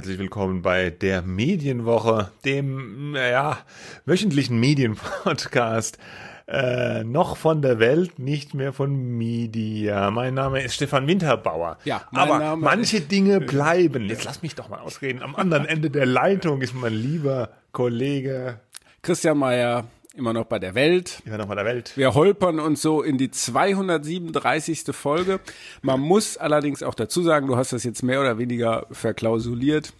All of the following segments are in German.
herzlich willkommen bei der Medienwoche, dem, naja, wöchentlichen Medienpodcast. Äh, noch von der Welt, nicht mehr von Media. Mein Name ist Stefan Winterbauer. Ja, aber Name manche Dinge bleiben. Jetzt lass mich doch mal ausreden. Am anderen Ende der Leitung ist mein lieber Kollege Christian Mayer, immer noch bei der Welt. Immer noch bei der Welt. Wir holpern uns so in die 237. Folge. Man muss allerdings auch dazu sagen, du hast das jetzt mehr oder weniger verklausuliert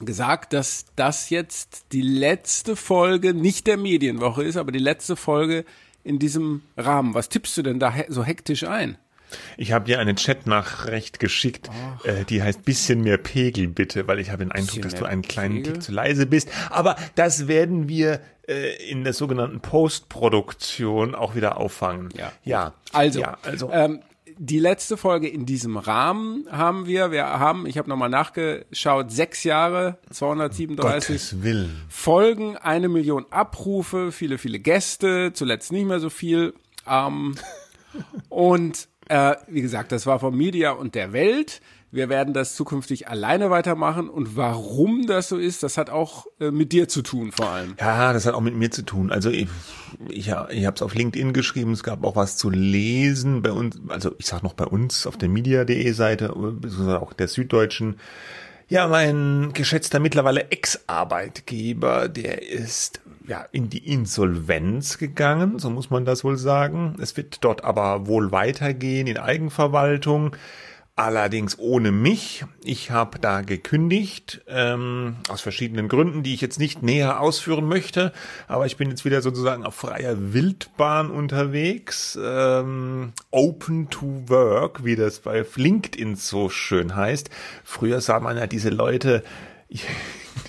gesagt, dass das jetzt die letzte Folge nicht der Medienwoche ist, aber die letzte Folge in diesem Rahmen. Was tippst du denn da so hektisch ein? Ich habe dir eine Chatnachricht geschickt, äh, die heißt bisschen mehr Pegel bitte, weil ich habe den Eindruck, dass du einen kleinen Pegel? Tick zu leise bist. Aber das werden wir äh, in der sogenannten Postproduktion auch wieder auffangen. Ja. Ja. Also, ja, also ähm, die letzte Folge in diesem Rahmen haben wir. Wir haben, ich habe nochmal nachgeschaut, sechs Jahre, 237 Folgen, eine Million Abrufe, viele, viele Gäste, zuletzt nicht mehr so viel. Ähm, und äh, wie gesagt, das war vom Media und der Welt. Wir werden das zukünftig alleine weitermachen. Und warum das so ist, das hat auch äh, mit dir zu tun vor allem. Ja, das hat auch mit mir zu tun. Also ich, ich, ich habe es auf LinkedIn geschrieben, es gab auch was zu lesen bei uns, also ich sag noch bei uns auf der media.de Seite, beziehungsweise auch der Süddeutschen. Ja, mein geschätzter mittlerweile Ex-Arbeitgeber, der ist ja in die Insolvenz gegangen, so muss man das wohl sagen. Es wird dort aber wohl weitergehen in Eigenverwaltung. Allerdings ohne mich. Ich habe da gekündigt, ähm, aus verschiedenen Gründen, die ich jetzt nicht näher ausführen möchte. Aber ich bin jetzt wieder sozusagen auf freier Wildbahn unterwegs. Ähm, open to work, wie das bei LinkedIn so schön heißt. Früher sah man ja diese Leute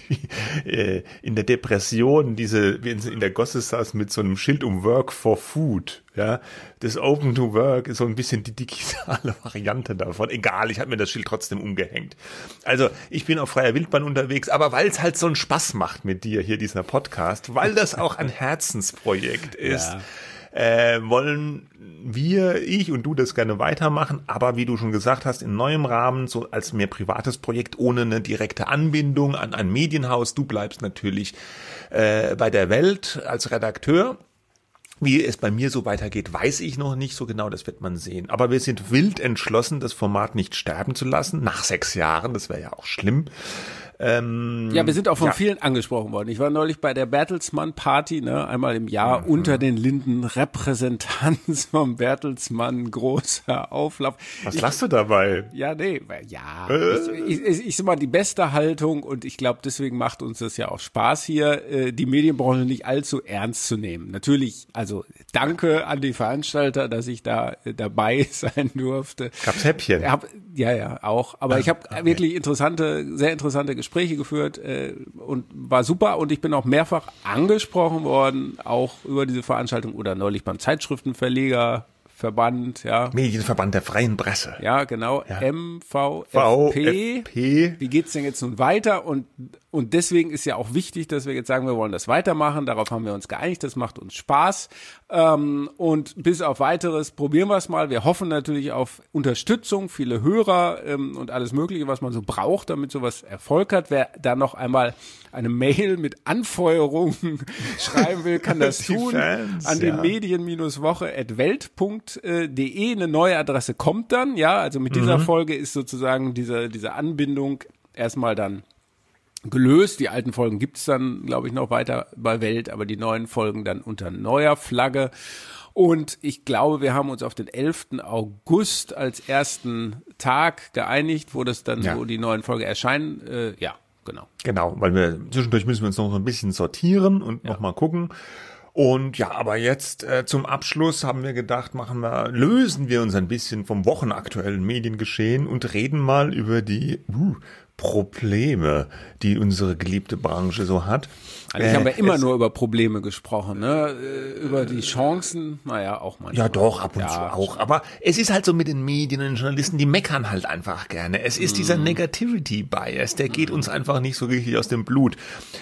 in der Depression, diese, wie in der Gosse saß mit so einem Schild um Work for Food, ja. Das Open to Work ist so ein bisschen die digitale Variante davon. Egal, ich habe mir das Schild trotzdem umgehängt. Also, ich bin auf freier Wildbahn unterwegs, aber weil es halt so einen Spaß macht mit dir hier, dieser Podcast, weil das auch ein Herzensprojekt ist. Ja äh, wollen wir, ich und du das gerne weitermachen, aber wie du schon gesagt hast, in neuem Rahmen, so als mehr privates Projekt ohne eine direkte Anbindung an ein Medienhaus. Du bleibst natürlich äh, bei der Welt als Redakteur. Wie es bei mir so weitergeht, weiß ich noch nicht so genau, das wird man sehen. Aber wir sind wild entschlossen, das Format nicht sterben zu lassen, nach sechs Jahren, das wäre ja auch schlimm. Ähm, ja, wir sind auch von ja. vielen angesprochen worden. Ich war neulich bei der Bertelsmann Party, ne, einmal im Jahr mhm. unter den Linden Repräsentanz vom Bertelsmann großer Auflauf. Was ich, lachst du dabei? Ja, nee, ja. Äh. Ich, ich, ich sag mal die beste Haltung und ich glaube, deswegen macht uns das ja auch Spaß hier, äh, die Medienbranche nicht allzu ernst zu nehmen. Natürlich, also danke an die Veranstalter, dass ich da äh, dabei sein durfte. Gab's Häppchen? Hab, ja, ja, auch. Aber ich habe okay. wirklich interessante, sehr interessante Gespräche geführt äh, und war super und ich bin auch mehrfach angesprochen worden, auch über diese Veranstaltung oder neulich beim Zeitschriftenverleger Verband, ja. Medienverband der freien Presse. Ja, genau. Ja. MVFP. VfP. Wie geht's denn jetzt nun weiter? Und, und deswegen ist ja auch wichtig, dass wir jetzt sagen, wir wollen das weitermachen. Darauf haben wir uns geeinigt. Das macht uns Spaß. Ähm, und bis auf weiteres probieren wir es mal. Wir hoffen natürlich auf Unterstützung, viele Hörer ähm, und alles Mögliche, was man so braucht, damit sowas Erfolg hat. Wer da noch einmal eine Mail mit Anfeuerungen schreiben will, kann das tun. Fans, an ja. die medien-woche.welt.de. Eine neue Adresse kommt dann. Ja, also mit dieser mhm. Folge ist sozusagen diese, diese Anbindung erstmal dann gelöst. Die alten Folgen gibt's dann, glaube ich, noch weiter bei Welt, aber die neuen Folgen dann unter neuer Flagge. Und ich glaube, wir haben uns auf den 11. August als ersten Tag geeinigt, wo das dann ja. so die neuen Folgen erscheinen. Äh, ja, genau. Genau, weil wir zwischendurch müssen wir uns noch ein bisschen sortieren und ja. noch mal gucken. Und ja, aber jetzt äh, zum Abschluss haben wir gedacht, machen wir, lösen wir uns ein bisschen vom wochenaktuellen Mediengeschehen und reden mal über die uh, Probleme, die unsere geliebte Branche so hat. Eigentlich äh, haben wir immer nur über Probleme gesprochen, ne? Äh, über die Chancen, naja, auch manchmal. Ja, doch, ab und ja, zu auch. Aber es ist halt so mit den Medien und den Journalisten, die meckern halt einfach gerne. Es ist mm. dieser Negativity Bias, der geht mm. uns einfach nicht so richtig aus dem Blut.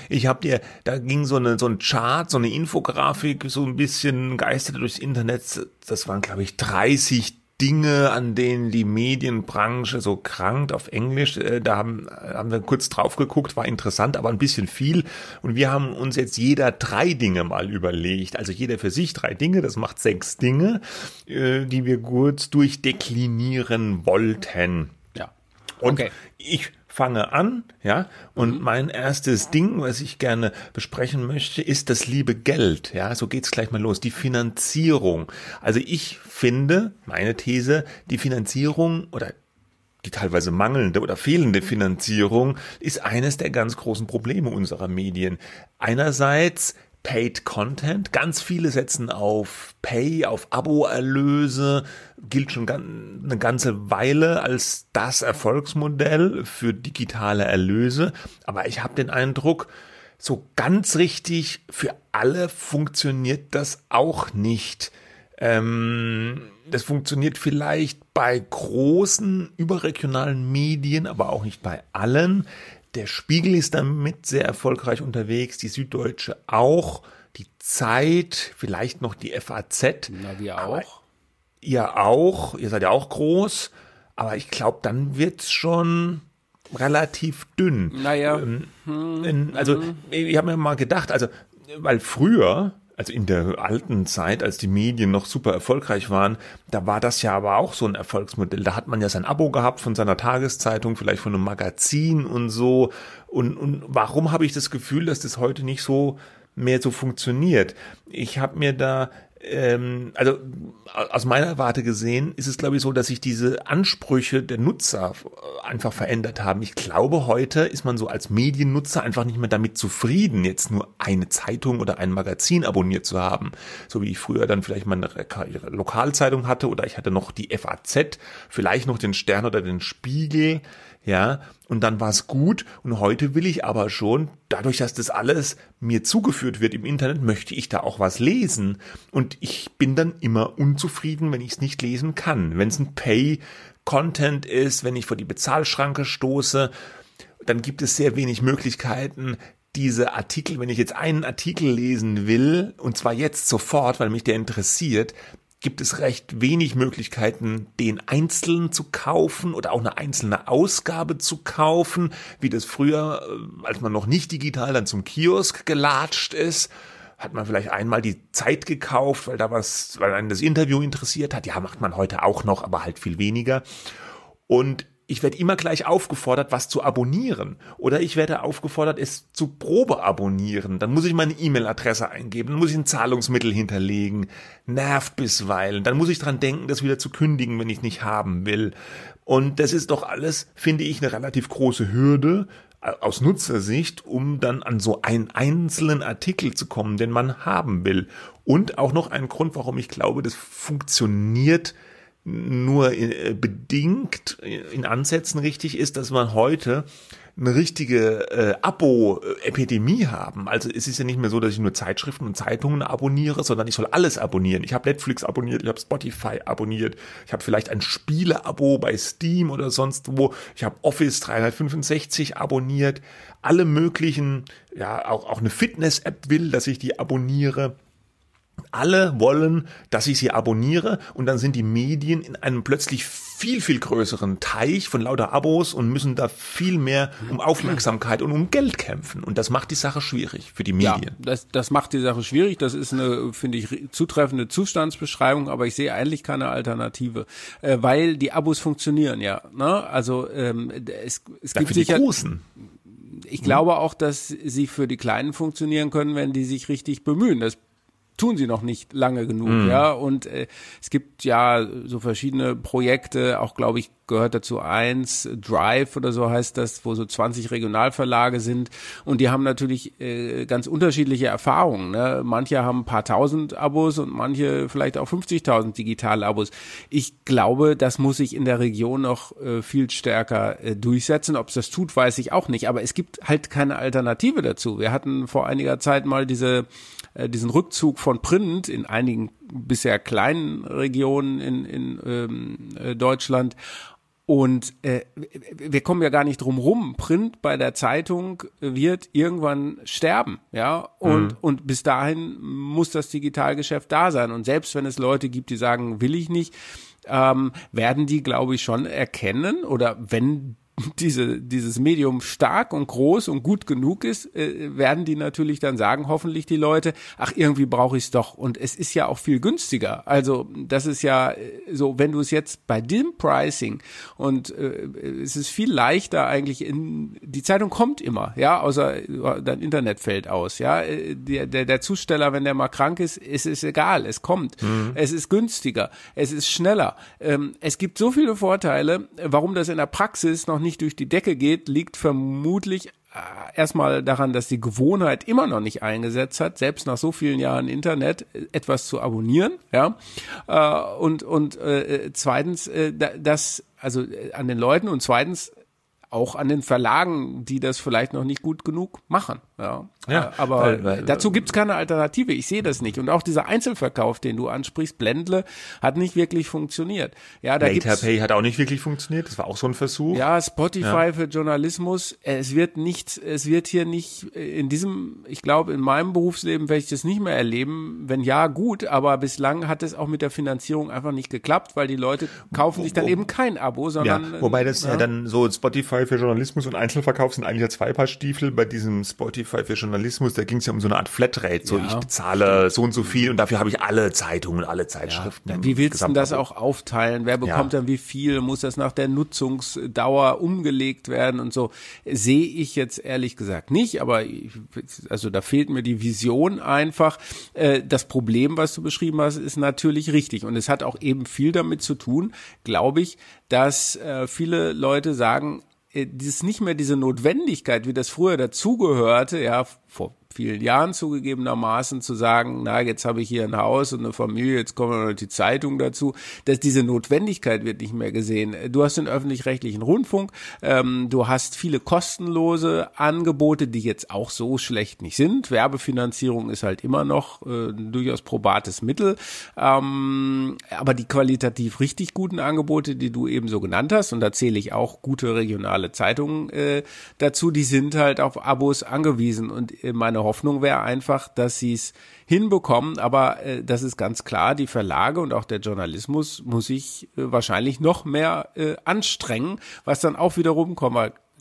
Ich hab dir, da ging so eine so ein Chart, so eine Infografik, so ein bisschen geisterte durchs Internet. Das waren, glaube ich, 30 Dinge, an denen die Medienbranche so krankt auf Englisch. Äh, da haben, haben wir kurz drauf geguckt, war interessant, aber ein bisschen viel. Und wir haben uns jetzt jeder drei Dinge mal überlegt. Also jeder für sich drei Dinge, das macht sechs Dinge, äh, die wir kurz durchdeklinieren wollten. Ja. Und okay. ich fange an, ja, und mhm. mein erstes Ding, was ich gerne besprechen möchte, ist das liebe Geld, ja, so geht's gleich mal los, die Finanzierung. Also ich finde, meine These, die Finanzierung oder die teilweise mangelnde oder fehlende Finanzierung ist eines der ganz großen Probleme unserer Medien. Einerseits Paid Content. Ganz viele setzen auf Pay, auf Abo-Erlöse, gilt schon eine ganze Weile als das Erfolgsmodell für digitale Erlöse. Aber ich habe den Eindruck, so ganz richtig für alle funktioniert das auch nicht. Ähm, das funktioniert vielleicht bei großen überregionalen Medien, aber auch nicht bei allen. Der Spiegel ist damit sehr erfolgreich unterwegs, die Süddeutsche auch, die Zeit, vielleicht noch die FAZ. Na, wir auch. Ihr auch, ihr seid ja auch groß, aber ich glaube, dann wird's schon relativ dünn. Naja. Ähm, hm, also, hm. ich habe mir mal gedacht, also, weil früher, also in der alten Zeit, als die Medien noch super erfolgreich waren, da war das ja aber auch so ein Erfolgsmodell. Da hat man ja sein Abo gehabt von seiner Tageszeitung, vielleicht von einem Magazin und so. Und, und warum habe ich das Gefühl, dass das heute nicht so mehr so funktioniert? Ich habe mir da ähm, also aus meiner Warte gesehen ist es, glaube ich, so, dass sich diese Ansprüche der Nutzer äh, einfach verändert haben. Ich glaube, heute ist man so als Mediennutzer einfach nicht mehr damit zufrieden, jetzt nur eine Zeitung oder ein Magazin abonniert zu haben. So wie ich früher dann vielleicht meine Lokalzeitung hatte oder ich hatte noch die FAZ, vielleicht noch den Stern oder den Spiegel ja, und dann war es gut und heute will ich aber schon, dadurch, dass das alles mir zugeführt wird im Internet, möchte ich da auch was lesen und ich bin dann immer unzufrieden, wenn ich es nicht lesen kann. Wenn es ein Pay-Content ist, wenn ich vor die Bezahlschranke stoße, dann gibt es sehr wenig Möglichkeiten, diese Artikel, wenn ich jetzt einen Artikel lesen will, und zwar jetzt sofort, weil mich der interessiert, gibt es recht wenig Möglichkeiten, den einzeln zu kaufen oder auch eine einzelne Ausgabe zu kaufen, wie das früher, äh, als man noch nicht digital dann zum Kiosk gelatscht ist, hat man vielleicht einmal die Zeit gekauft, weil da was, weil einen das Interview interessiert hat. Ja, macht man heute auch noch, aber halt viel weniger. Und ich werde immer gleich aufgefordert, was zu abonnieren. Oder ich werde aufgefordert, es zu Probe abonnieren. Dann muss ich meine E-Mail-Adresse eingeben, dann muss ich ein Zahlungsmittel hinterlegen. Nervt bisweilen. Dann muss ich dran denken, das wieder zu kündigen, wenn ich nicht haben will. Und das ist doch alles, finde ich, eine relativ große Hürde äh, aus Nutzersicht, um dann an so einen einzelnen Artikel zu kommen, den man haben will. Und auch noch ein Grund, warum ich glaube, das funktioniert nur äh, bedingt in Ansätzen richtig ist, dass man heute eine richtige äh, Abo-Epidemie haben. Also es ist ja nicht mehr so, dass ich nur Zeitschriften und Zeitungen abonniere, sondern ich soll alles abonnieren. Ich habe Netflix abonniert, ich habe Spotify abonniert, ich habe vielleicht ein Spiele-Abo bei Steam oder sonst wo, ich habe Office 365 abonniert, alle möglichen, ja, auch, auch eine Fitness-App will, dass ich die abonniere. Alle wollen, dass ich sie abonniere und dann sind die Medien in einem plötzlich viel, viel größeren Teich von lauter Abos und müssen da viel mehr um Aufmerksamkeit und um Geld kämpfen. Und das macht die Sache schwierig für die Medien. Ja, das, das macht die Sache schwierig. Das ist eine, finde ich, zutreffende Zustandsbeschreibung, aber ich sehe eigentlich keine Alternative, äh, weil die Abos funktionieren ja. Ne? Also ähm, es, es gibt sicher... Großen ich glaube auch, dass sie für die Kleinen funktionieren können, wenn die sich richtig bemühen. Das tun sie noch nicht lange genug, mhm. ja. Und äh, es gibt ja so verschiedene Projekte, auch glaube ich gehört dazu eins, Drive oder so heißt das, wo so 20 Regionalverlage sind und die haben natürlich äh, ganz unterschiedliche Erfahrungen. Ne? Manche haben ein paar tausend Abos und manche vielleicht auch 50.000 digitale Abos. Ich glaube, das muss sich in der Region noch äh, viel stärker äh, durchsetzen. Ob es das tut, weiß ich auch nicht. Aber es gibt halt keine Alternative dazu. Wir hatten vor einiger Zeit mal diese äh, diesen Rückzug von Print in einigen bisher kleinen Regionen in, in ähm, äh, Deutschland. Und äh, wir kommen ja gar nicht drum rum. Print bei der Zeitung wird irgendwann sterben, ja. Und mhm. und bis dahin muss das Digitalgeschäft da sein. Und selbst wenn es Leute gibt, die sagen, will ich nicht, ähm, werden die, glaube ich, schon erkennen oder wenn diese, dieses Medium stark und groß und gut genug ist, äh, werden die natürlich dann sagen, hoffentlich die Leute, ach, irgendwie brauche ich es doch. Und es ist ja auch viel günstiger. Also das ist ja äh, so, wenn du es jetzt bei dem Pricing und äh, es ist viel leichter eigentlich in, die Zeitung kommt immer, ja, außer dein Internet fällt aus, ja. Äh, der, der, der Zusteller, wenn der mal krank ist, ist es egal, es kommt. Mhm. Es ist günstiger, es ist schneller. Ähm, es gibt so viele Vorteile, warum das in der Praxis noch nicht durch die Decke geht, liegt vermutlich äh, erstmal daran, dass die Gewohnheit immer noch nicht eingesetzt hat, selbst nach so vielen Jahren Internet äh, etwas zu abonnieren, ja. Äh, und und äh, zweitens, äh, dass also an den Leuten und zweitens auch an den Verlagen, die das vielleicht noch nicht gut genug machen. Ja, ja aber weil, weil, dazu gibt's keine Alternative. Ich sehe das nicht. Und auch dieser Einzelverkauf, den du ansprichst, Blendle, hat nicht wirklich funktioniert. Ja, da Later Pay hat auch nicht wirklich funktioniert. Das war auch so ein Versuch. Ja, Spotify ja. für Journalismus. Es wird nicht, es wird hier nicht in diesem, ich glaube, in meinem Berufsleben werde ich das nicht mehr erleben. Wenn ja, gut. Aber bislang hat es auch mit der Finanzierung einfach nicht geklappt, weil die Leute kaufen sich dann eben kein Abo, sondern. Ja, wobei das ja, ja dann so Spotify für Journalismus und Einzelverkauf sind eigentlich ja zwei Paar Stiefel. Bei diesem Spotify für Journalismus, da ging es ja um so eine Art Flatrate. So, ja. ich bezahle so und so viel und dafür habe ich alle Zeitungen, alle Zeitschriften. Ja. Wie willst du das auch aufteilen? Wer bekommt ja. dann wie viel? Muss das nach der Nutzungsdauer umgelegt werden und so? Sehe ich jetzt ehrlich gesagt nicht, aber ich, also da fehlt mir die Vision einfach. Äh, das Problem, was du beschrieben hast, ist natürlich richtig und es hat auch eben viel damit zu tun, glaube ich, dass äh, viele Leute sagen, äh, ist nicht mehr diese Notwendigkeit, wie das früher dazugehörte, ja, vor vielen Jahren zugegebenermaßen zu sagen, na, jetzt habe ich hier ein Haus und eine Familie, jetzt kommen noch die Zeitung dazu, dass diese Notwendigkeit wird nicht mehr gesehen. Du hast den öffentlich-rechtlichen Rundfunk, ähm, du hast viele kostenlose Angebote, die jetzt auch so schlecht nicht sind. Werbefinanzierung ist halt immer noch äh, durchaus probates Mittel, ähm, aber die qualitativ richtig guten Angebote, die du eben so genannt hast, und da zähle ich auch gute regionale Zeitungen äh, dazu, die sind halt auf Abos angewiesen und äh, Hoffnung wäre einfach, dass sie es hinbekommen. Aber äh, das ist ganz klar, die Verlage und auch der Journalismus muss sich äh, wahrscheinlich noch mehr äh, anstrengen, was dann auch wiederum,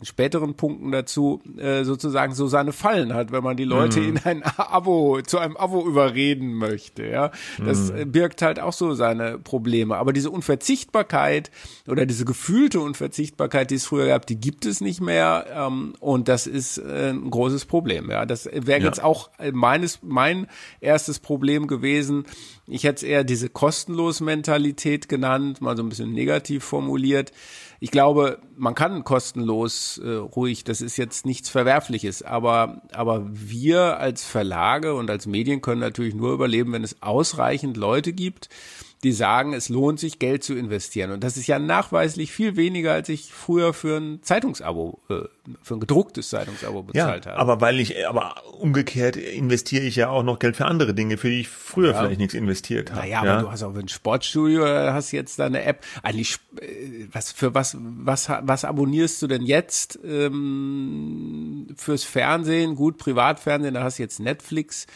späteren Punkten dazu äh, sozusagen so seine Fallen hat, wenn man die Leute mhm. in ein Abo, zu einem Abo überreden möchte. Ja, das mhm. birgt halt auch so seine Probleme. Aber diese Unverzichtbarkeit oder diese gefühlte Unverzichtbarkeit, die es früher gab, die gibt es nicht mehr. Ähm, und das ist äh, ein großes Problem. Ja, das wäre ja. jetzt auch meines mein erstes Problem gewesen. Ich hätte es eher diese kostenlos Mentalität genannt, mal so ein bisschen negativ formuliert ich glaube, man kann kostenlos äh, ruhig, das ist jetzt nichts Verwerfliches, aber, aber wir als Verlage und als Medien können natürlich nur überleben, wenn es ausreichend Leute gibt, die sagen, es lohnt sich, Geld zu investieren. Und das ist ja nachweislich viel weniger, als ich früher für ein Zeitungsabo, äh, für ein gedrucktes Zeitungsabo bezahlt ja, habe. Aber weil ich, aber umgekehrt investiere ich ja auch noch Geld für andere Dinge, für die ich früher ja. vielleicht nichts investiert habe. Naja, ja? aber du hast auch ein Sportstudio, hast jetzt deine App. Eigentlich, äh, was für was, was, was abonnierst du denn jetzt ähm, fürs Fernsehen? Gut, Privatfernsehen, da hast du jetzt Netflix.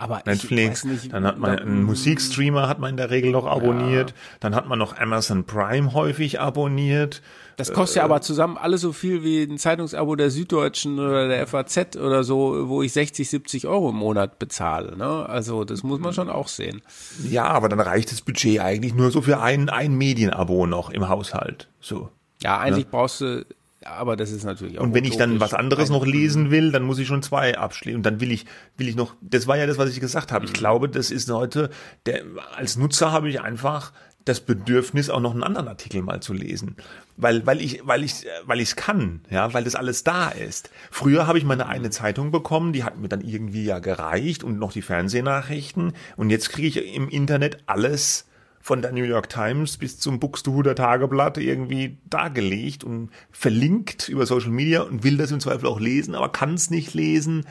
Aber Netflix, nicht, dann hat man einen Musikstreamer hat man in der Regel noch abonniert, ja. dann hat man noch Amazon Prime häufig abonniert. Das kostet ja aber zusammen alles so viel wie ein Zeitungsabo der Süddeutschen oder der FAZ oder so, wo ich 60, 70 Euro im Monat bezahle. Ne? Also das muss man schon auch sehen. Ja, aber dann reicht das Budget eigentlich nur so für ein, ein Medienabo noch im Haushalt. So. Ja, eigentlich ne? brauchst du aber das ist natürlich auch. Und wenn ich dann was anderes noch lesen will, dann muss ich schon zwei abschließen. Und dann will ich, will ich noch, das war ja das, was ich gesagt habe. Ich mhm. glaube, das ist heute, der, als Nutzer habe ich einfach das Bedürfnis, auch noch einen anderen Artikel mal zu lesen. Weil, weil ich, weil ich, weil ich es kann, ja, weil das alles da ist. Früher habe ich meine eine Zeitung bekommen, die hat mir dann irgendwie ja gereicht und noch die Fernsehnachrichten. Und jetzt kriege ich im Internet alles von der New York Times bis zum Buxtehuder Tageblatt irgendwie dargelegt und verlinkt über Social Media und will das im Zweifel auch lesen, aber kann es nicht lesen,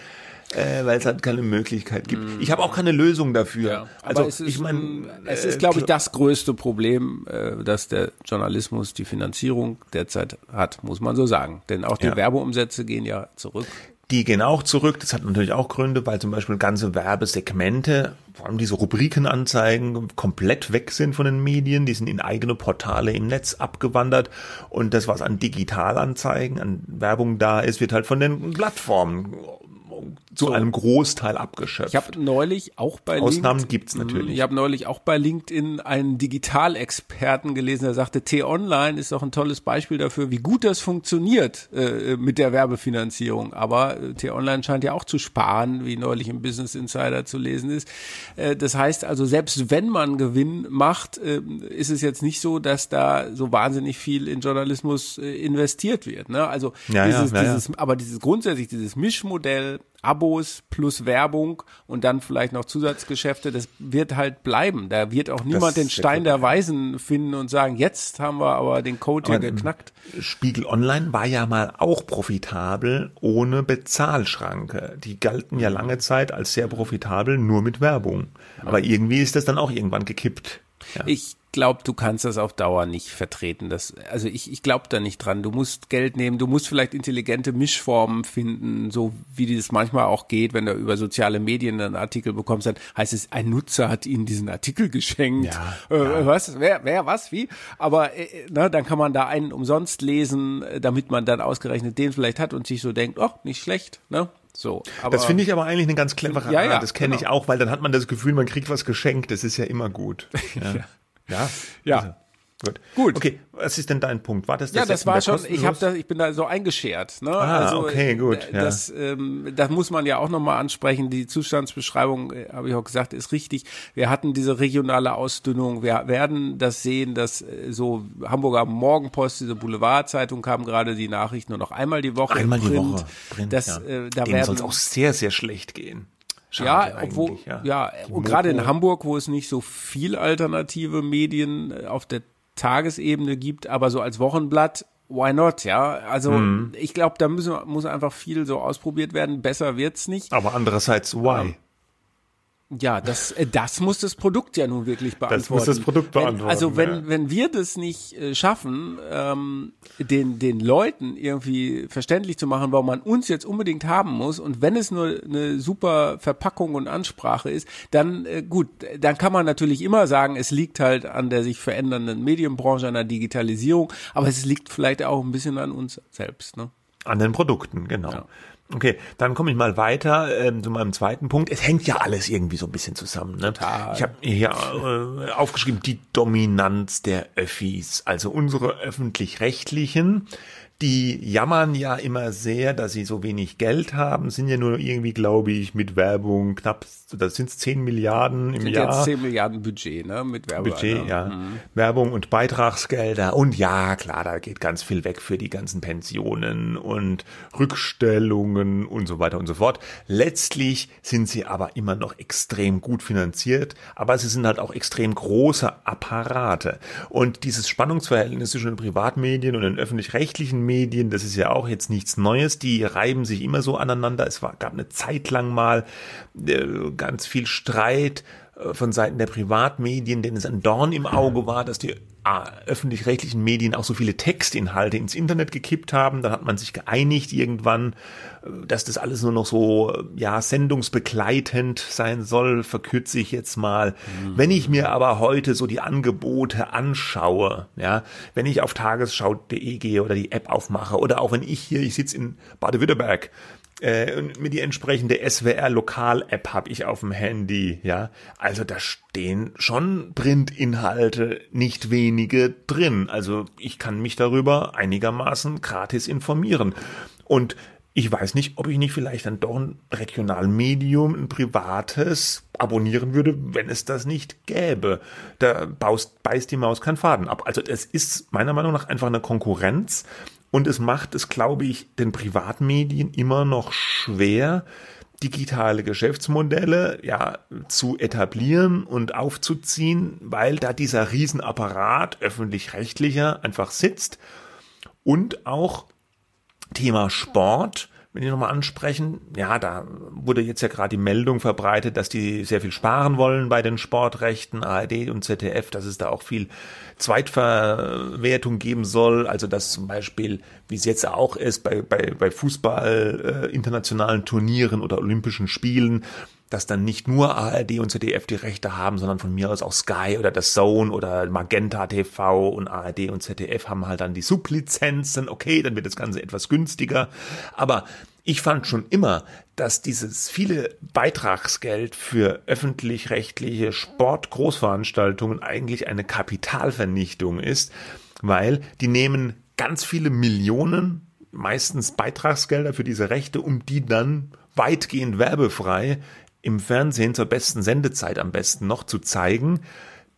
äh, weil es halt keine Möglichkeit gibt. Mm. Ich habe auch keine Lösung dafür. Ja, also es ist, ich meine, es ist, glaube ich, das größte Problem, äh, dass der Journalismus die Finanzierung derzeit hat, muss man so sagen. Denn auch die ja. Werbeumsätze gehen ja zurück. Die gehen auch zurück. Das hat natürlich auch Gründe, weil zum Beispiel ganze Werbesegmente, vor allem diese Rubrikenanzeigen, komplett weg sind von den Medien. Die sind in eigene Portale im Netz abgewandert. Und das, was an Digitalanzeigen, an Werbung da ist, wird halt von den Plattformen zu so. einem Großteil abgeschöpft. Ich habe neulich auch bei Ausnahmen LinkedIn, gibt's natürlich. Ich habe neulich auch bei LinkedIn einen Digitalexperten gelesen, der sagte, T-Online ist doch ein tolles Beispiel dafür, wie gut das funktioniert äh, mit der Werbefinanzierung. Aber äh, T-Online scheint ja auch zu sparen, wie neulich im Business Insider zu lesen ist. Äh, das heißt also, selbst wenn man Gewinn macht, äh, ist es jetzt nicht so, dass da so wahnsinnig viel in Journalismus äh, investiert wird. Ne? Also ja, dieses, ja, ja, dieses, aber dieses grundsätzlich dieses Mischmodell Abos plus Werbung und dann vielleicht noch Zusatzgeschäfte, das wird halt bleiben. Da wird auch niemand den Stein der Weisen finden und sagen, jetzt haben wir aber den Code hier geknackt. Spiegel Online war ja mal auch profitabel ohne Bezahlschranke. Die galten ja lange Zeit als sehr profitabel nur mit Werbung. Aber irgendwie ist das dann auch irgendwann gekippt. Ja. Ich glaube, du kannst das auf Dauer nicht vertreten. Das, also ich, ich glaube da nicht dran. Du musst Geld nehmen, du musst vielleicht intelligente Mischformen finden, so wie das manchmal auch geht, wenn du über soziale Medien einen Artikel bekommst, dann heißt es, ein Nutzer hat ihnen diesen Artikel geschenkt. Ja, äh, ja. Was? Wer, wer, was, wie? Aber äh, na, dann kann man da einen umsonst lesen, damit man dann ausgerechnet den vielleicht hat und sich so denkt, oh, nicht schlecht, ne? So, das finde ich aber eigentlich eine ganz clevere ja, ja, Das kenne genau. ich auch, weil dann hat man das Gefühl, man kriegt was geschenkt. Das ist ja immer gut. Ja. Ja. Ja. Also, gut. Gut. Okay, was ist denn dein Punkt? War das das Ja, das war schon, ich habe da ich bin da so eingeschert, ne? Ah, also, okay, gut. Ja. Das ähm, das muss man ja auch nochmal ansprechen, die Zustandsbeschreibung, äh, habe ich auch gesagt, ist richtig. Wir hatten diese regionale Ausdünnung, wir werden das sehen, dass äh, so Hamburger Morgenpost, diese Boulevardzeitung kam gerade die Nachricht nur noch einmal die Woche einmal die Woche. Print, das, ja. äh, da werden soll es auch sehr sehr schlecht gehen. Schade ja, obwohl, ja, ja und gerade in Hamburg, wo es nicht so viel alternative Medien äh, auf der Tagesebene gibt, aber so als Wochenblatt, why not, ja? Also mhm. ich glaube, da müssen, muss einfach viel so ausprobiert werden. Besser wird's nicht. Aber andererseits, why? Ja, das, äh, das muss das Produkt ja nun wirklich beantworten. Das muss das Produkt beantworten. Wenn, also wenn, ja. wenn wir das nicht äh, schaffen, ähm, den, den Leuten irgendwie verständlich zu machen, warum man uns jetzt unbedingt haben muss und wenn es nur eine super Verpackung und Ansprache ist, dann äh, gut, dann kann man natürlich immer sagen, es liegt halt an der sich verändernden Medienbranche, an der Digitalisierung, aber es liegt vielleicht auch ein bisschen an uns selbst. Ne? An den Produkten, genau. Ja. Okay, dann komme ich mal weiter ähm, zu meinem zweiten Punkt. Es hängt ja alles irgendwie so ein bisschen zusammen. Ne? Total. Ich habe hier äh, aufgeschrieben, die Dominanz der Öffis, also unsere öffentlich-rechtlichen, die jammern ja immer sehr, dass sie so wenig Geld haben, sind ja nur irgendwie, glaube ich, mit Werbung knapp, das sind 10 Milliarden im sind Jahr. Jetzt 10 Milliarden Budget, ne, mit Werbung. Budget, ja. Mhm. Werbung und Beitragsgelder und ja, klar, da geht ganz viel weg für die ganzen Pensionen und Rückstellungen und so weiter und so fort. Letztlich sind sie aber immer noch extrem gut finanziert, aber sie sind halt auch extrem große Apparate. Und dieses Spannungsverhältnis zwischen den Privatmedien und den öffentlich-rechtlichen Medien, das ist ja auch jetzt nichts Neues, die reiben sich immer so aneinander. Es war, gab eine Zeit lang mal äh, ganz viel Streit von Seiten der Privatmedien, denen es ein Dorn im Auge war, dass die öffentlich-rechtlichen Medien auch so viele Textinhalte ins Internet gekippt haben. Dann hat man sich geeinigt irgendwann, äh, dass das alles nur noch so, äh, ja, sendungsbegleitend sein soll, verkürze ich jetzt mal. Mhm. Wenn ich mir aber heute so die Angebote anschaue, ja, wenn ich auf tagesschau.de gehe oder die App aufmache oder auch wenn ich hier, ich sitze in Baden-Württemberg, äh, mit die entsprechende SWR-Lokal-App habe ich auf dem Handy, ja. Also da stehen schon Printinhalte, nicht wenige drin. Also ich kann mich darüber einigermaßen gratis informieren. Und ich weiß nicht, ob ich nicht vielleicht dann doch ein Regionalmedium, ein privates abonnieren würde, wenn es das nicht gäbe. Da baust, beißt die Maus keinen Faden ab. Also es ist meiner Meinung nach einfach eine Konkurrenz und es macht es, glaube ich, den Privatmedien immer noch schwer, digitale Geschäftsmodelle ja zu etablieren und aufzuziehen, weil da dieser Riesenapparat öffentlich-rechtlicher einfach sitzt. Und auch Thema Sport wenn ich nochmal ansprechen, ja, da wurde jetzt ja gerade die Meldung verbreitet, dass die sehr viel sparen wollen bei den Sportrechten, ARD und ZDF, dass es da auch viel Zweitverwertung geben soll. Also dass zum Beispiel, wie es jetzt auch ist, bei, bei, bei Fußball, äh, internationalen Turnieren oder Olympischen Spielen, dass dann nicht nur ARD und ZDF die Rechte haben, sondern von mir aus auch Sky oder das Zone oder Magenta TV und ARD und ZDF haben halt dann die Sublizenzen. Okay, dann wird das Ganze etwas günstiger. Aber ich fand schon immer, dass dieses viele Beitragsgeld für öffentlich-rechtliche Sportgroßveranstaltungen eigentlich eine Kapitalvernichtung ist, weil die nehmen ganz viele Millionen, meistens Beitragsgelder für diese Rechte, um die dann weitgehend werbefrei im Fernsehen zur besten Sendezeit am besten noch zu zeigen.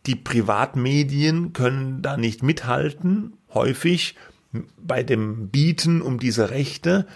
Die Privatmedien können da nicht mithalten, häufig bei dem Bieten um diese Rechte.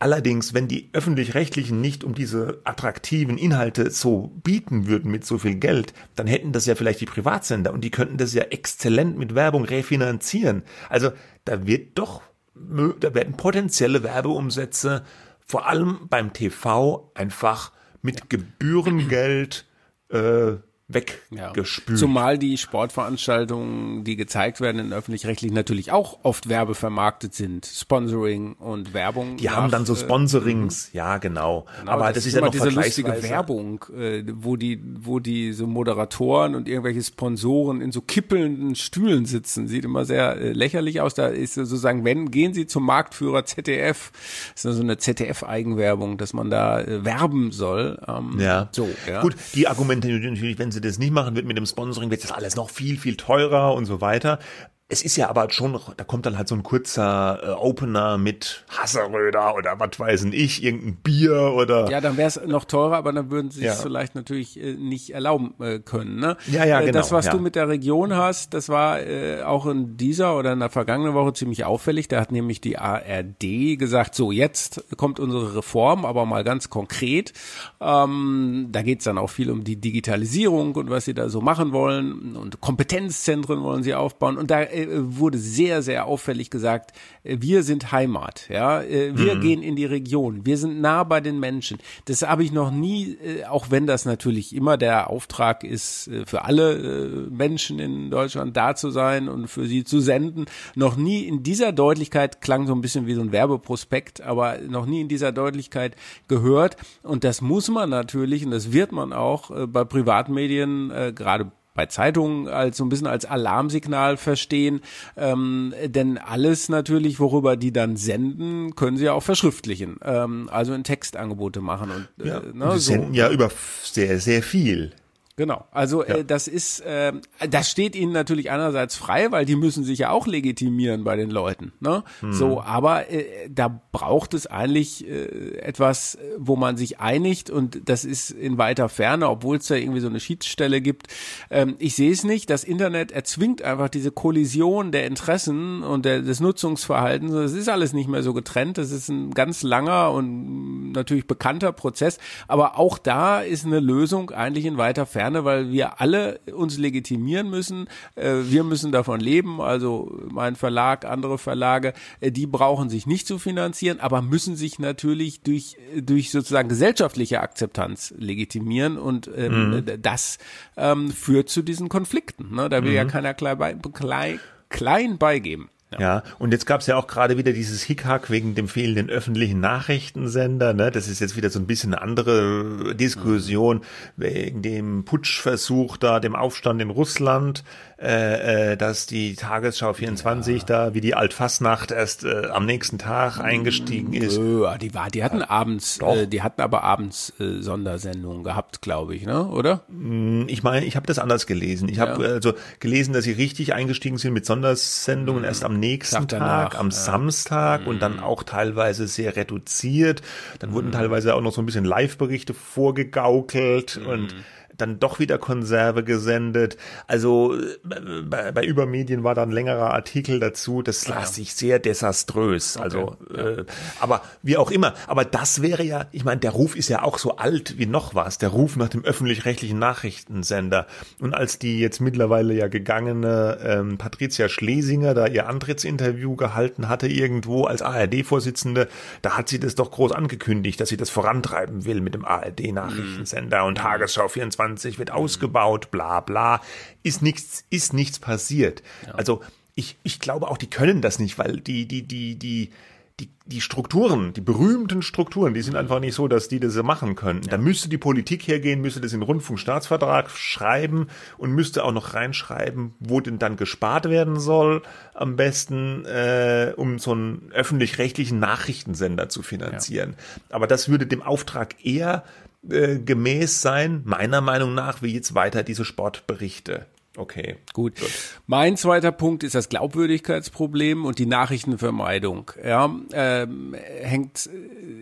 Allerdings, wenn die öffentlich-rechtlichen nicht um diese attraktiven Inhalte so bieten würden mit so viel Geld, dann hätten das ja vielleicht die Privatsender und die könnten das ja exzellent mit Werbung refinanzieren. Also da wird doch, da werden potenzielle Werbeumsätze vor allem beim TV einfach mit Gebührengeld äh, weggespült. Ja. Zumal die Sportveranstaltungen, die gezeigt werden in öffentlich-rechtlich, natürlich auch oft werbevermarktet sind. Sponsoring und Werbung. Die nach, haben dann so äh, Sponsorings, äh, ja genau. genau. Aber das, das ist, ja noch diese lustige Werbung, äh, wo die, wo die so Moderatoren und irgendwelche Sponsoren in so kippelnden Stühlen sitzen. Sieht immer sehr äh, lächerlich aus. Da ist sozusagen, wenn, gehen sie zum Marktführer ZDF. Das ist so eine ZDF-Eigenwerbung, dass man da äh, werben soll. Ähm, ja. So, ja. Gut, die Argumente natürlich, wenn sie sie das nicht machen, wird mit dem Sponsoring wird das alles noch viel, viel teurer und so weiter. Es ist ja aber schon, da kommt dann halt so ein kurzer äh, Opener mit Hasseröder oder was weiß ich, irgendein Bier oder. Ja, dann wäre es noch teurer, aber dann würden sie es ja. vielleicht natürlich äh, nicht erlauben äh, können. Ne? Ja, ja, genau. Das, was ja. du mit der Region hast, das war äh, auch in dieser oder in der vergangenen Woche ziemlich auffällig. Da hat nämlich die ARD gesagt, so jetzt kommt unsere Reform, aber mal ganz konkret. Ähm, da geht's dann auch viel um die Digitalisierung und was sie da so machen wollen und Kompetenzzentren wollen sie aufbauen und da äh, wurde sehr, sehr auffällig gesagt, äh, wir sind Heimat, ja, äh, wir mhm. gehen in die Region, wir sind nah bei den Menschen. Das habe ich noch nie, auch wenn das natürlich immer der Auftrag ist, für alle Menschen in Deutschland da zu sein und für sie zu senden, noch nie in dieser Deutlichkeit klang so ein bisschen wie so ein Werbeprospekt, aber noch nie in dieser Deutlichkeit gehört. Und das muss man natürlich und das wird man auch bei Privatmedien, gerade bei Zeitungen als so ein bisschen als Alarmsignal verstehen. Ähm, denn alles natürlich, worüber die dann senden, können sie ja auch verschriftlichen, ähm, also in Textangebote machen. Und, äh, ne, und die so. senden ja über sehr, sehr viel. Genau. Also ja. äh, das ist, äh, das steht ihnen natürlich einerseits frei, weil die müssen sich ja auch legitimieren bei den Leuten. Ne? Hm. So, aber äh, da braucht es eigentlich äh, etwas, wo man sich einigt und das ist in weiter Ferne, obwohl es da irgendwie so eine Schiedsstelle gibt. Ähm, ich sehe es nicht. Das Internet erzwingt einfach diese Kollision der Interessen und der, des Nutzungsverhaltens. Das ist alles nicht mehr so getrennt. Das ist ein ganz langer und natürlich bekannter Prozess. Aber auch da ist eine Lösung eigentlich in weiter Ferne weil wir alle uns legitimieren müssen. Äh, wir müssen davon leben. Also mein Verlag, andere Verlage, äh, die brauchen sich nicht zu finanzieren, aber müssen sich natürlich durch, durch sozusagen gesellschaftliche Akzeptanz legitimieren. Und ähm, mhm. das ähm, führt zu diesen Konflikten. Ne? Da will mhm. ja keiner klein, klein, klein beigeben. Ja. ja, und jetzt gab es ja auch gerade wieder dieses Hickhack wegen dem fehlenden öffentlichen Nachrichtensender. Ne? Das ist jetzt wieder so ein bisschen eine andere Diskussion mhm. wegen dem Putschversuch da, dem Aufstand in Russland äh, äh, dass die Tagesschau 24 ja. da wie die Altfassnacht erst äh, am nächsten Tag eingestiegen ist. Äh, die war, die hatten abends, äh, die hatten aber abends äh, Sondersendungen gehabt, glaube ich, ne? Oder? Mm, ich meine, ich habe das anders gelesen. Ich habe ja. also gelesen, dass sie richtig eingestiegen sind mit Sondersendungen mhm. erst am nächsten Tag, am ja. Samstag mhm. und dann mm. auch teilweise sehr reduziert. Dann wurden mhm. teilweise auch noch so ein bisschen Live-Berichte vorgegaukelt und dann doch wieder Konserve gesendet. Also bei, bei Übermedien war da ein längerer Artikel dazu. Das las ja. sich sehr desaströs. Okay. Also, äh, aber wie auch immer. Aber das wäre ja, ich meine, der Ruf ist ja auch so alt wie noch was. Der Ruf nach dem öffentlich-rechtlichen Nachrichtensender. Und als die jetzt mittlerweile ja gegangene ähm, Patricia Schlesinger da ihr Antrittsinterview gehalten hatte irgendwo als ARD-Vorsitzende, da hat sie das doch groß angekündigt, dass sie das vorantreiben will mit dem ARD-Nachrichtensender mhm. und Tagesschau 24 wird mhm. ausgebaut, bla bla. Ist nichts, ist nichts passiert. Ja. Also ich, ich glaube auch, die können das nicht, weil die, die, die, die, die, die Strukturen, die berühmten Strukturen, die sind einfach nicht so, dass die das machen können. Ja. Da müsste die Politik hergehen, müsste das in den Rundfunkstaatsvertrag schreiben und müsste auch noch reinschreiben, wo denn dann gespart werden soll, am besten, äh, um so einen öffentlich-rechtlichen Nachrichtensender zu finanzieren. Ja. Aber das würde dem Auftrag eher äh, gemäß sein, meiner Meinung nach, wie jetzt weiter diese Sportberichte Okay. Gut. Gut. Mein zweiter Punkt ist das Glaubwürdigkeitsproblem und die Nachrichtenvermeidung. Ja, ähm, hängt,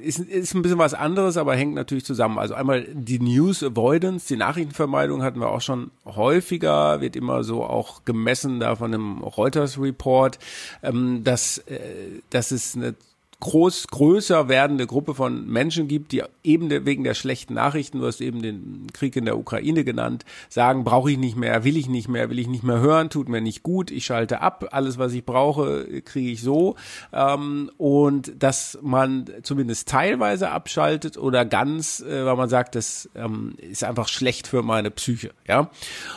ist, ist ein bisschen was anderes, aber hängt natürlich zusammen. Also einmal die News Avoidance, die Nachrichtenvermeidung hatten wir auch schon häufiger, wird immer so auch gemessen da von einem Reuters Report, ähm, dass, äh, dass es eine groß, größer werdende Gruppe von Menschen gibt, die eben wegen der schlechten Nachrichten, du hast eben den Krieg in der Ukraine genannt, sagen, brauche ich nicht mehr, will ich nicht mehr, will ich nicht mehr hören, tut mir nicht gut, ich schalte ab, alles, was ich brauche, kriege ich so. Ähm, und dass man zumindest teilweise abschaltet oder ganz, äh, weil man sagt, das ähm, ist einfach schlecht für meine Psyche. Ja.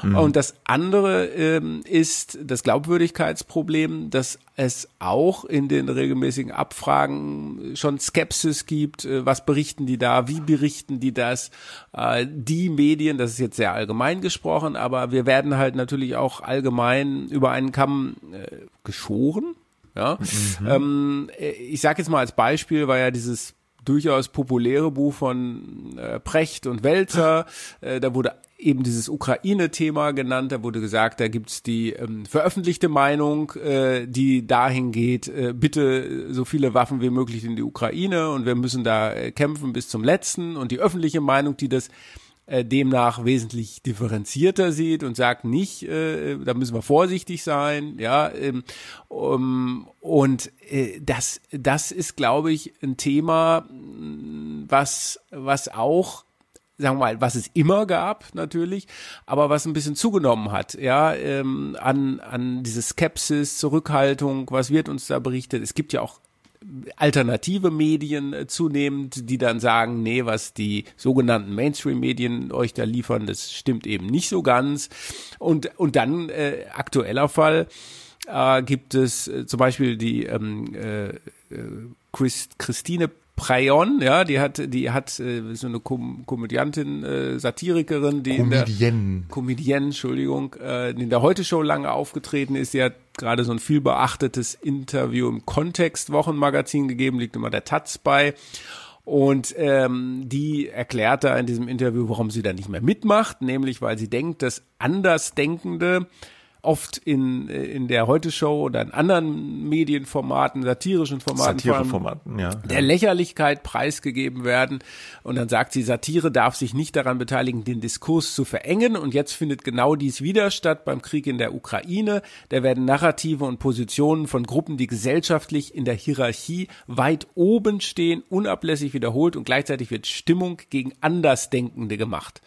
Mhm. Und das andere ähm, ist das Glaubwürdigkeitsproblem, dass es auch in den regelmäßigen Abfragen schon Skepsis gibt. Äh, was berichten die da? Wie berichten die das? Äh, die Medien, das ist jetzt sehr allgemein gesprochen, aber wir werden halt natürlich auch allgemein über einen Kamm äh, geschoren. Ja, mhm. ähm, ich sage jetzt mal als Beispiel, war ja dieses durchaus populäre Buch von äh, Precht und Welzer. Äh, da wurde eben dieses Ukraine-Thema genannt. Da wurde gesagt, da gibt's die ähm, veröffentlichte Meinung, äh, die dahin geht, äh, bitte so viele Waffen wie möglich in die Ukraine und wir müssen da äh, kämpfen bis zum letzten. Und die öffentliche Meinung, die das äh, demnach wesentlich differenzierter sieht und sagt nicht, äh, da müssen wir vorsichtig sein, ja, ähm, um, und äh, das, das ist, glaube ich, ein Thema, was, was auch sagen wir mal, was es immer gab natürlich, aber was ein bisschen zugenommen hat, ja, ähm, an, an diese Skepsis, Zurückhaltung, was wird uns da berichtet. Es gibt ja auch alternative Medien äh, zunehmend, die dann sagen, nee, was die sogenannten Mainstream-Medien euch da liefern, das stimmt eben nicht so ganz. Und, und dann äh, aktueller Fall äh, gibt es äh, zum Beispiel die ähm, äh, äh Christ, Christine Preyon, ja, die hat, die hat äh, so eine Kom Komödiantin, äh, Satirikerin, die Comedienne. in der Comedienne, Entschuldigung, äh, in der Heute Show lange aufgetreten ist. Die hat gerade so ein viel beachtetes Interview im Kontext Wochenmagazin gegeben, liegt immer der Taz bei. Und ähm, die erklärt da in diesem Interview, warum sie da nicht mehr mitmacht, nämlich weil sie denkt, dass Andersdenkende oft in, in der Heute-Show oder in anderen Medienformaten, satirischen Formaten, Satireformaten, ja, der Lächerlichkeit preisgegeben werden. Und dann sagt sie, Satire darf sich nicht daran beteiligen, den Diskurs zu verengen. Und jetzt findet genau dies wieder statt beim Krieg in der Ukraine. Da werden Narrative und Positionen von Gruppen, die gesellschaftlich in der Hierarchie weit oben stehen, unablässig wiederholt und gleichzeitig wird Stimmung gegen Andersdenkende gemacht.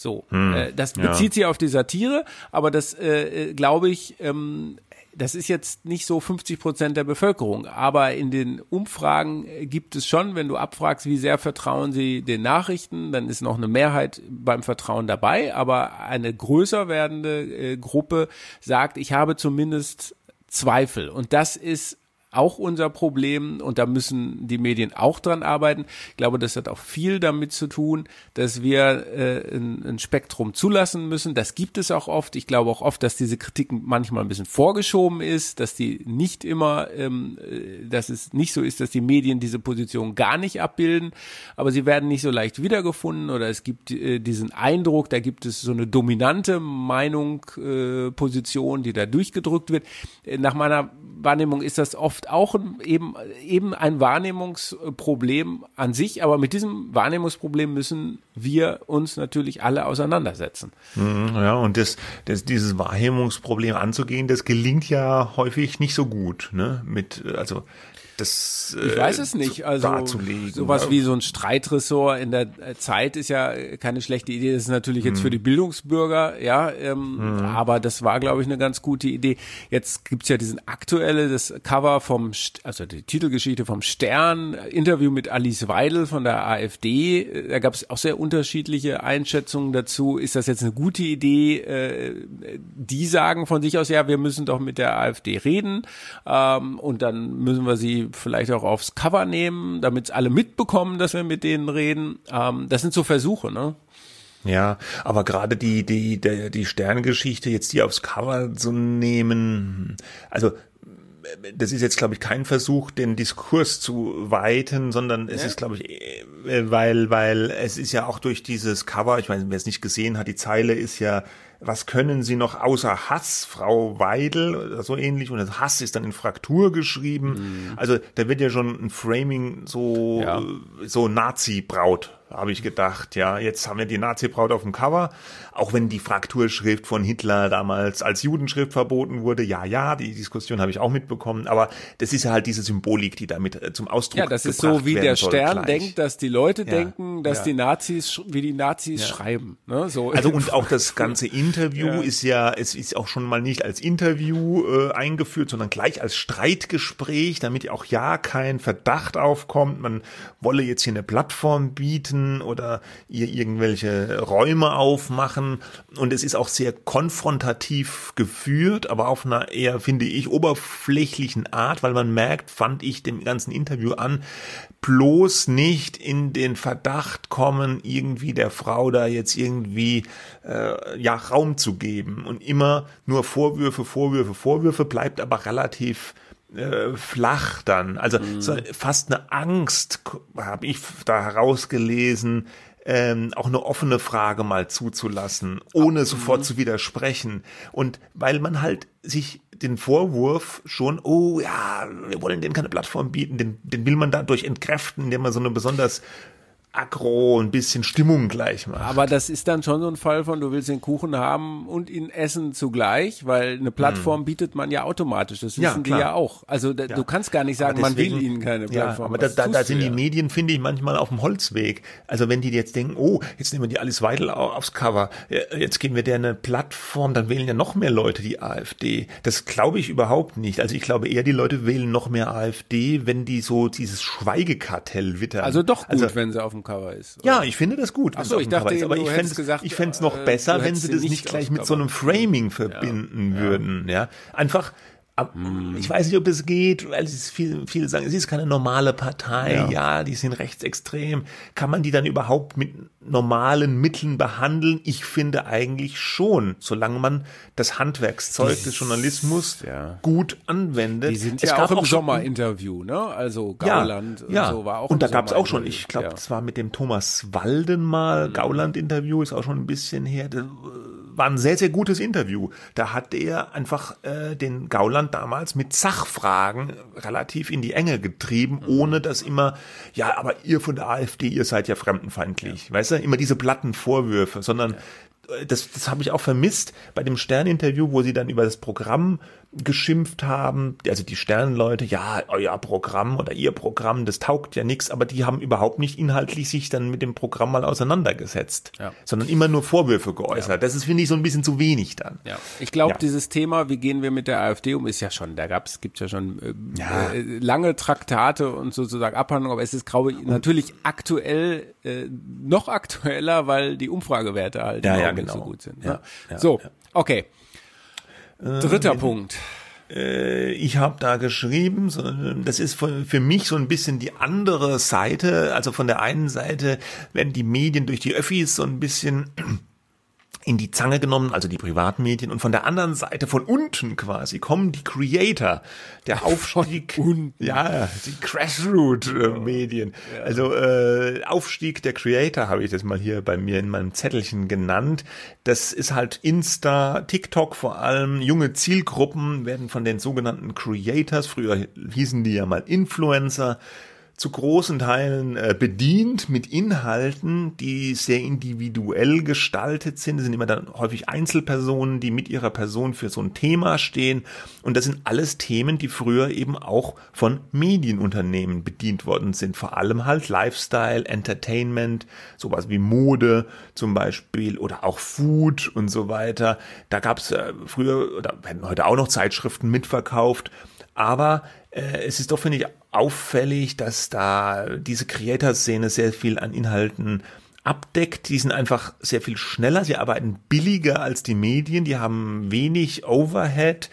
So, hm, äh, das bezieht ja. sich auf die Satire, aber das äh, äh, glaube ich, ähm, das ist jetzt nicht so 50 Prozent der Bevölkerung, aber in den Umfragen gibt es schon, wenn du abfragst, wie sehr vertrauen sie den Nachrichten, dann ist noch eine Mehrheit beim Vertrauen dabei, aber eine größer werdende äh, Gruppe sagt, ich habe zumindest Zweifel. Und das ist auch unser Problem und da müssen die Medien auch dran arbeiten. Ich glaube, das hat auch viel damit zu tun, dass wir äh, ein, ein Spektrum zulassen müssen. Das gibt es auch oft. Ich glaube auch oft, dass diese Kritik manchmal ein bisschen vorgeschoben ist, dass die nicht immer, ähm, äh, dass es nicht so ist, dass die Medien diese Position gar nicht abbilden, aber sie werden nicht so leicht wiedergefunden oder es gibt äh, diesen Eindruck, da gibt es so eine dominante Meinung, äh, Position, die da durchgedrückt wird. Nach meiner Wahrnehmung ist das oft auch eben, eben ein Wahrnehmungsproblem an sich, aber mit diesem Wahrnehmungsproblem müssen wir uns natürlich alle auseinandersetzen. Mhm, ja, und das, das, dieses Wahrnehmungsproblem anzugehen, das gelingt ja häufig nicht so gut, ne? Mit, also das ich weiß es nicht. Also darzulegen. sowas wie so ein Streitressort in der äh, Zeit ist ja keine schlechte Idee. Das ist natürlich jetzt hm. für die Bildungsbürger, ja, ähm, hm. aber das war, glaube ich, eine ganz gute Idee. Jetzt gibt's ja diesen aktuelle, das Cover vom, also die Titelgeschichte vom Stern, Interview mit Alice Weidel von der AfD. Da gab es auch sehr unterschiedliche Einschätzungen dazu. Ist das jetzt eine gute Idee? Äh, die sagen von sich aus, ja, wir müssen doch mit der AfD reden ähm, und dann müssen wir sie vielleicht auch aufs Cover nehmen, damit alle mitbekommen, dass wir mit denen reden. Ähm, das sind so Versuche, ne? Ja, aber gerade die, die, die, die Sterngeschichte, jetzt die aufs Cover zu nehmen, also das ist jetzt, glaube ich, kein Versuch, den Diskurs zu weiten, sondern es ja. ist, glaube ich, äh, weil, weil es ist ja auch durch dieses Cover, ich weiß, wer es nicht gesehen hat, die Zeile ist ja, was können Sie noch außer Hass, Frau Weidel oder so ähnlich und das Hass ist dann in Fraktur geschrieben. Mhm. Also da wird ja schon ein Framing so, ja. so Nazi-Braut habe ich gedacht, ja, jetzt haben wir die Nazi-Braut auf dem Cover, auch wenn die Frakturschrift von Hitler damals als Judenschrift verboten wurde, ja, ja, die Diskussion habe ich auch mitbekommen, aber das ist ja halt diese Symbolik, die damit äh, zum Ausdruck Ja, das ist so, wie der Stern gleich. denkt, dass die Leute ja, denken, dass ja. die Nazis, wie die Nazis ja. schreiben, ne? so. Also und auch das ganze Interview ist ja, es ist auch schon mal nicht als Interview äh, eingeführt, sondern gleich als Streitgespräch, damit auch ja kein Verdacht aufkommt, man wolle jetzt hier eine Plattform bieten, oder ihr irgendwelche Räume aufmachen. Und es ist auch sehr konfrontativ geführt, aber auf einer eher, finde ich, oberflächlichen Art, weil man merkt, fand ich dem ganzen Interview an, bloß nicht in den Verdacht kommen, irgendwie der Frau da jetzt irgendwie äh, ja Raum zu geben und immer nur Vorwürfe, Vorwürfe, Vorwürfe bleibt aber relativ äh, flach dann. Also mhm. so fast eine Angst habe ich da herausgelesen, ähm, auch eine offene Frage mal zuzulassen, ohne sofort mhm. zu widersprechen. Und weil man halt sich den Vorwurf schon, oh ja, wir wollen denen keine Plattform bieten, den, den will man dadurch entkräften, indem man so eine besonders aggro, ein bisschen Stimmung gleich macht. Aber das ist dann schon so ein Fall von, du willst den Kuchen haben und ihn essen zugleich, weil eine Plattform hm. bietet man ja automatisch. Das wissen ja, die ja auch. Also da, ja. du kannst gar nicht sagen, deswegen, man will ihnen keine Plattform. Ja, aber da, da, da sind die Medien, finde ich, manchmal auf dem Holzweg. Also wenn die jetzt denken, oh, jetzt nehmen wir die Alice Weidel aufs Cover, jetzt geben wir der eine Plattform, dann wählen ja noch mehr Leute die AfD. Das glaube ich überhaupt nicht. Also ich glaube eher, die Leute wählen noch mehr AfD, wenn die so dieses Schweigekartell wittern. Also doch gut, also, wenn sie auf dem dem Cover ist. Oder? Ja, ich finde das gut. Ach so, ich dachte, ist, aber ich fände gesagt, ich fände es noch äh, besser, wenn sie das nicht gleich mit so einem Framing verbinden ja, würden. Ja, einfach. Ich weiß nicht, ob es geht, weil es viel, viele sagen, es ist keine normale Partei, ja. ja. die sind rechtsextrem. Kann man die dann überhaupt mit normalen Mitteln behandeln? Ich finde eigentlich schon, solange man das Handwerkszeug die, des Journalismus ja. gut anwendet. Die sind es ja auch im Sommerinterview, ne? Also Gauland ja, ja. so war auch. Und da gab es auch schon, ich glaube, das war mit dem Thomas Walden mal, mhm. Gauland-Interview, ist auch schon ein bisschen her. Das, war ein sehr, sehr gutes Interview. Da hat er einfach äh, den Gauland damals mit Sachfragen relativ in die Enge getrieben, mhm. ohne dass immer, ja, aber ihr von der AfD, ihr seid ja fremdenfeindlich. Ja. Weißt du, immer diese platten Vorwürfe, sondern ja. Äh, das, das habe ich auch vermisst bei dem Stern-Interview, wo sie dann über das Programm geschimpft haben, also die Sternleute, ja, euer Programm oder ihr Programm, das taugt ja nichts, aber die haben überhaupt nicht inhaltlich sich dann mit dem Programm mal auseinandergesetzt, ja. sondern immer nur Vorwürfe geäußert. Ja. Das ist, finde ich, so ein bisschen zu wenig dann. Ja. Ich glaube, dieses Thema, wie gehen wir mit der AfD um, ist ja schon, da gab's, gibt ja schon äh, äh, lange Traktate und sozusagen Abhandlungen, aber es ist, glaube ich, natürlich aktuell, äh, noch aktueller, weil die Umfragewerte halt ja, ja, genau. so gut sind. Ne? so, okay. Dritter äh, Punkt. Äh, ich habe da geschrieben, das ist für mich so ein bisschen die andere Seite. Also von der einen Seite werden die Medien durch die Öffis so ein bisschen in die Zange genommen, also die Privatmedien, und von der anderen Seite, von unten quasi, kommen die Creator, der Aufstieg, ja, die Grassroot-Medien. Ja. Also äh, Aufstieg der Creator habe ich das mal hier bei mir in meinem Zettelchen genannt. Das ist halt Insta, TikTok vor allem, junge Zielgruppen werden von den sogenannten Creators, früher hießen die ja mal Influencer, zu großen Teilen äh, bedient mit Inhalten, die sehr individuell gestaltet sind. Das sind immer dann häufig Einzelpersonen, die mit ihrer Person für so ein Thema stehen. Und das sind alles Themen, die früher eben auch von Medienunternehmen bedient worden sind. Vor allem halt Lifestyle, Entertainment, sowas wie Mode zum Beispiel oder auch Food und so weiter. Da gab es äh, früher oder werden heute auch noch Zeitschriften mitverkauft. Aber äh, es ist doch, finde ich, auffällig, dass da diese Creator-Szene sehr viel an Inhalten abdeckt. Die sind einfach sehr viel schneller, sie arbeiten billiger als die Medien, die haben wenig Overhead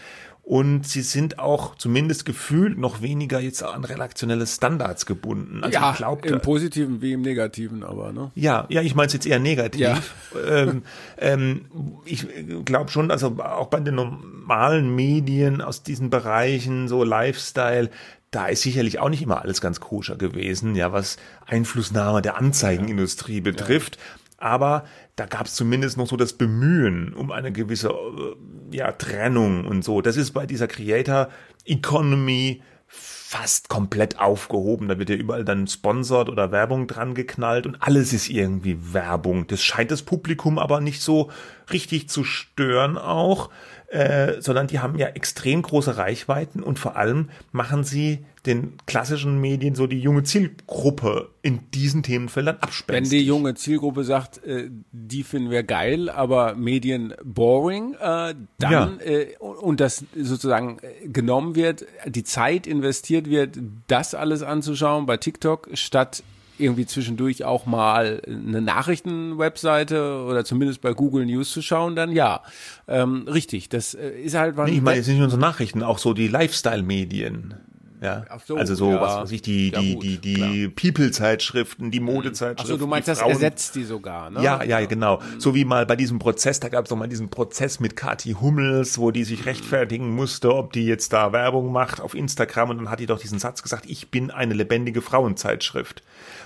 und sie sind auch zumindest gefühlt noch weniger jetzt an redaktionelle Standards gebunden. Also ja, ich glaub, im Positiven wie im Negativen, aber ne? Ja, ja, ich meine es jetzt eher negativ. Ja. Ähm, ähm, ich glaube schon, also auch bei den normalen Medien aus diesen Bereichen, so Lifestyle, da ist sicherlich auch nicht immer alles ganz koscher gewesen, ja, was Einflussnahme der Anzeigenindustrie betrifft. Ja. Aber da gab es zumindest noch so das Bemühen um eine gewisse äh, ja, Trennung und so. Das ist bei dieser Creator Economy fast komplett aufgehoben. Da wird ja überall dann sponsored oder Werbung dran geknallt und alles ist irgendwie Werbung. Das scheint das Publikum aber nicht so richtig zu stören auch, äh, sondern die haben ja extrem große Reichweiten und vor allem machen sie den klassischen Medien so die junge Zielgruppe in diesen Themenfeldern abspenstig. Wenn die junge Zielgruppe sagt, äh, die finden wir geil, aber Medien boring, äh, dann ja. äh, und das sozusagen äh, genommen wird, die Zeit investiert wird, das alles anzuschauen bei TikTok statt irgendwie zwischendurch auch mal eine Nachrichtenwebseite oder zumindest bei Google News zu schauen, dann ja. Ähm, richtig, das äh, ist halt... Nee, ich meine jetzt nicht nur so Nachrichten, auch so die Lifestyle-Medien. Ja, so, also so ja. was weiß ich, die ja, die gut, die die People-Zeitschriften, die mhm. Modezeitschriften. Also du meinst, das ersetzt die sogar, ne? Ja, ja, genau. Mhm. So wie mal bei diesem Prozess, da gab es doch mal diesen Prozess mit Kathi Hummels, wo die sich rechtfertigen musste, ob die jetzt da Werbung macht auf Instagram und dann hat die doch diesen Satz gesagt: Ich bin eine lebendige Frauenzeitschrift.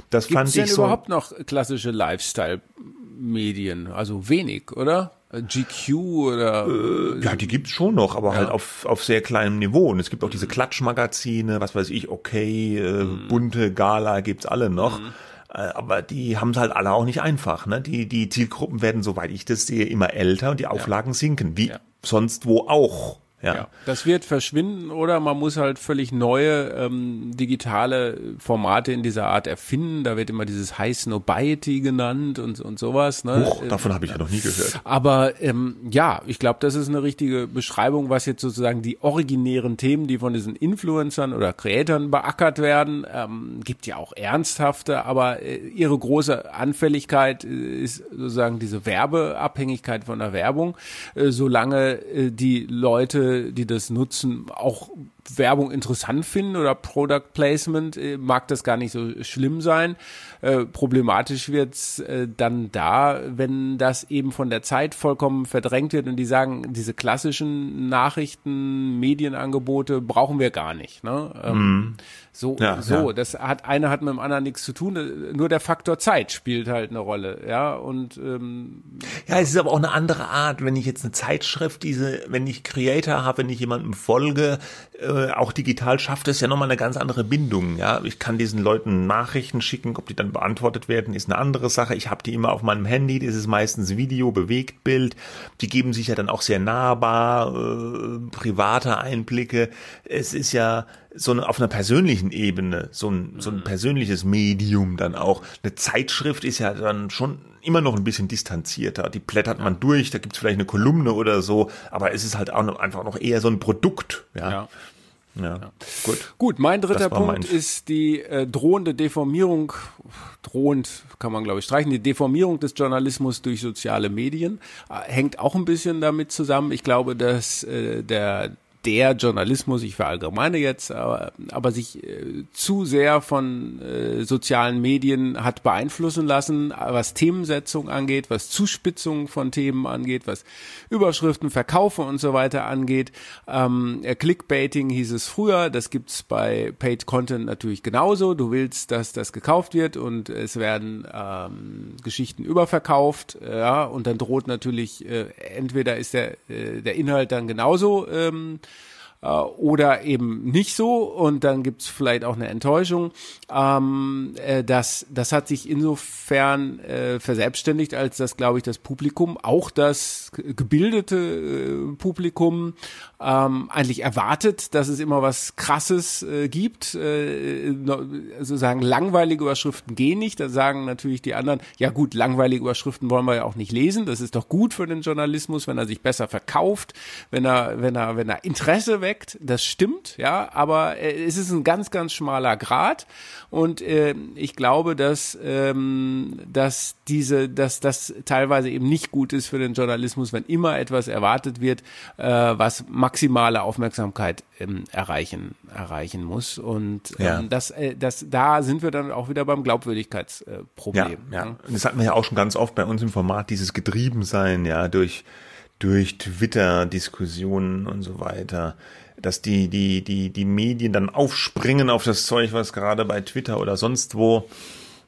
Das Gibt's fand ich denn so. überhaupt noch klassische Lifestyle-Medien? Also wenig, oder? GQ oder äh, ja, die gibt's schon noch, aber halt ja. halt auf auf sehr kleinem Niveau. Und es gibt auch diese mhm. Klatschmagazine, was weiß ich, okay, äh, mhm. bunte Gala gibt's alle noch. Mhm. Äh, aber die haben es halt alle auch nicht einfach. Ne? Die, die Zielgruppen werden, soweit ich das sehe, immer älter und die Auflagen ja. sinken, wie ja. sonst wo auch. Ja. ja. Das wird verschwinden oder man muss halt völlig neue ähm, digitale Formate in dieser Art erfinden. Da wird immer dieses High Snobiety genannt und, und sowas. Ne? Huch, davon habe ich ja noch nie gehört. Aber ähm, ja, ich glaube, das ist eine richtige Beschreibung, was jetzt sozusagen die originären Themen, die von diesen Influencern oder Creatoren beackert werden, ähm, gibt ja auch ernsthafte, aber äh, ihre große Anfälligkeit äh, ist sozusagen diese Werbeabhängigkeit von der Werbung. Äh, solange äh, die Leute die das nutzen, auch Werbung interessant finden oder Product Placement, äh, mag das gar nicht so schlimm sein. Äh, problematisch wird's äh, dann da, wenn das eben von der Zeit vollkommen verdrängt wird und die sagen, diese klassischen Nachrichten, Medienangebote brauchen wir gar nicht. Ne? Ähm, mm. So, ja, so, ja. das hat eine hat mit dem anderen nichts zu tun. Nur der Faktor Zeit spielt halt eine Rolle, ja. Und ähm, ja, es ist aber auch eine andere Art, wenn ich jetzt eine Zeitschrift, diese, wenn ich Creator habe, wenn ich jemandem folge, äh, auch digital schafft es ja nochmal eine ganz andere Bindung. Ja, ich kann diesen Leuten Nachrichten schicken, ob die dann beantwortet werden, ist eine andere Sache. Ich habe die immer auf meinem Handy, das ist meistens Video, Bewegtbild. Die geben sich ja dann auch sehr nahbar, äh, private Einblicke. Es ist ja so eine, auf einer persönlichen Ebene, so ein, so ein mhm. persönliches Medium dann auch. Eine Zeitschrift ist ja dann schon immer noch ein bisschen distanzierter. Die blättert man durch, da gibt's vielleicht eine Kolumne oder so, aber es ist halt auch noch, einfach noch eher so ein Produkt. Ja. ja. Ja, ja, gut. Gut, mein dritter Punkt ist die äh, drohende Deformierung, drohend kann man glaube ich streichen, die Deformierung des Journalismus durch soziale Medien äh, hängt auch ein bisschen damit zusammen. Ich glaube, dass äh, der der Journalismus, ich verallgemeine jetzt, aber, aber sich äh, zu sehr von äh, sozialen Medien hat beeinflussen lassen, was Themensetzung angeht, was Zuspitzung von Themen angeht, was Überschriften, Verkaufe und so weiter angeht. Ähm, Clickbaiting hieß es früher, das gibt's bei Paid Content natürlich genauso. Du willst, dass das gekauft wird und es werden ähm, Geschichten überverkauft, ja, und dann droht natürlich, äh, entweder ist der, äh, der Inhalt dann genauso ähm, äh, oder eben nicht so und dann gibt's vielleicht auch eine Enttäuschung. Ähm, äh, das, das hat sich insofern äh, verselbstständigt, als dass, glaube ich, das Publikum, auch das gebildete äh, Publikum, ähm, eigentlich erwartet, dass es immer was Krasses äh, gibt. Äh, sozusagen langweilige Überschriften gehen nicht. Da sagen natürlich die anderen, ja gut, langweilige Überschriften wollen wir ja auch nicht lesen. Das ist doch gut für den Journalismus, wenn er sich besser verkauft, wenn er, wenn er, wenn er Interesse weckt. Das stimmt, ja, aber äh, es ist ein ganz, ganz schmaler Grad. Und äh, ich glaube, dass, ähm, dass diese, dass das teilweise eben nicht gut ist für den Journalismus, wenn immer etwas erwartet wird, äh, was maximale Aufmerksamkeit ähm, erreichen, erreichen muss. Und ähm, ja. das, äh, das, da sind wir dann auch wieder beim Glaubwürdigkeitsproblem. Äh, ja, ja. Und das hatten wir ja auch schon ganz oft bei uns im Format, dieses Getriebensein, ja, durch, durch Twitter-Diskussionen und so weiter dass die, die, die, die Medien dann aufspringen auf das Zeug, was gerade bei Twitter oder sonst wo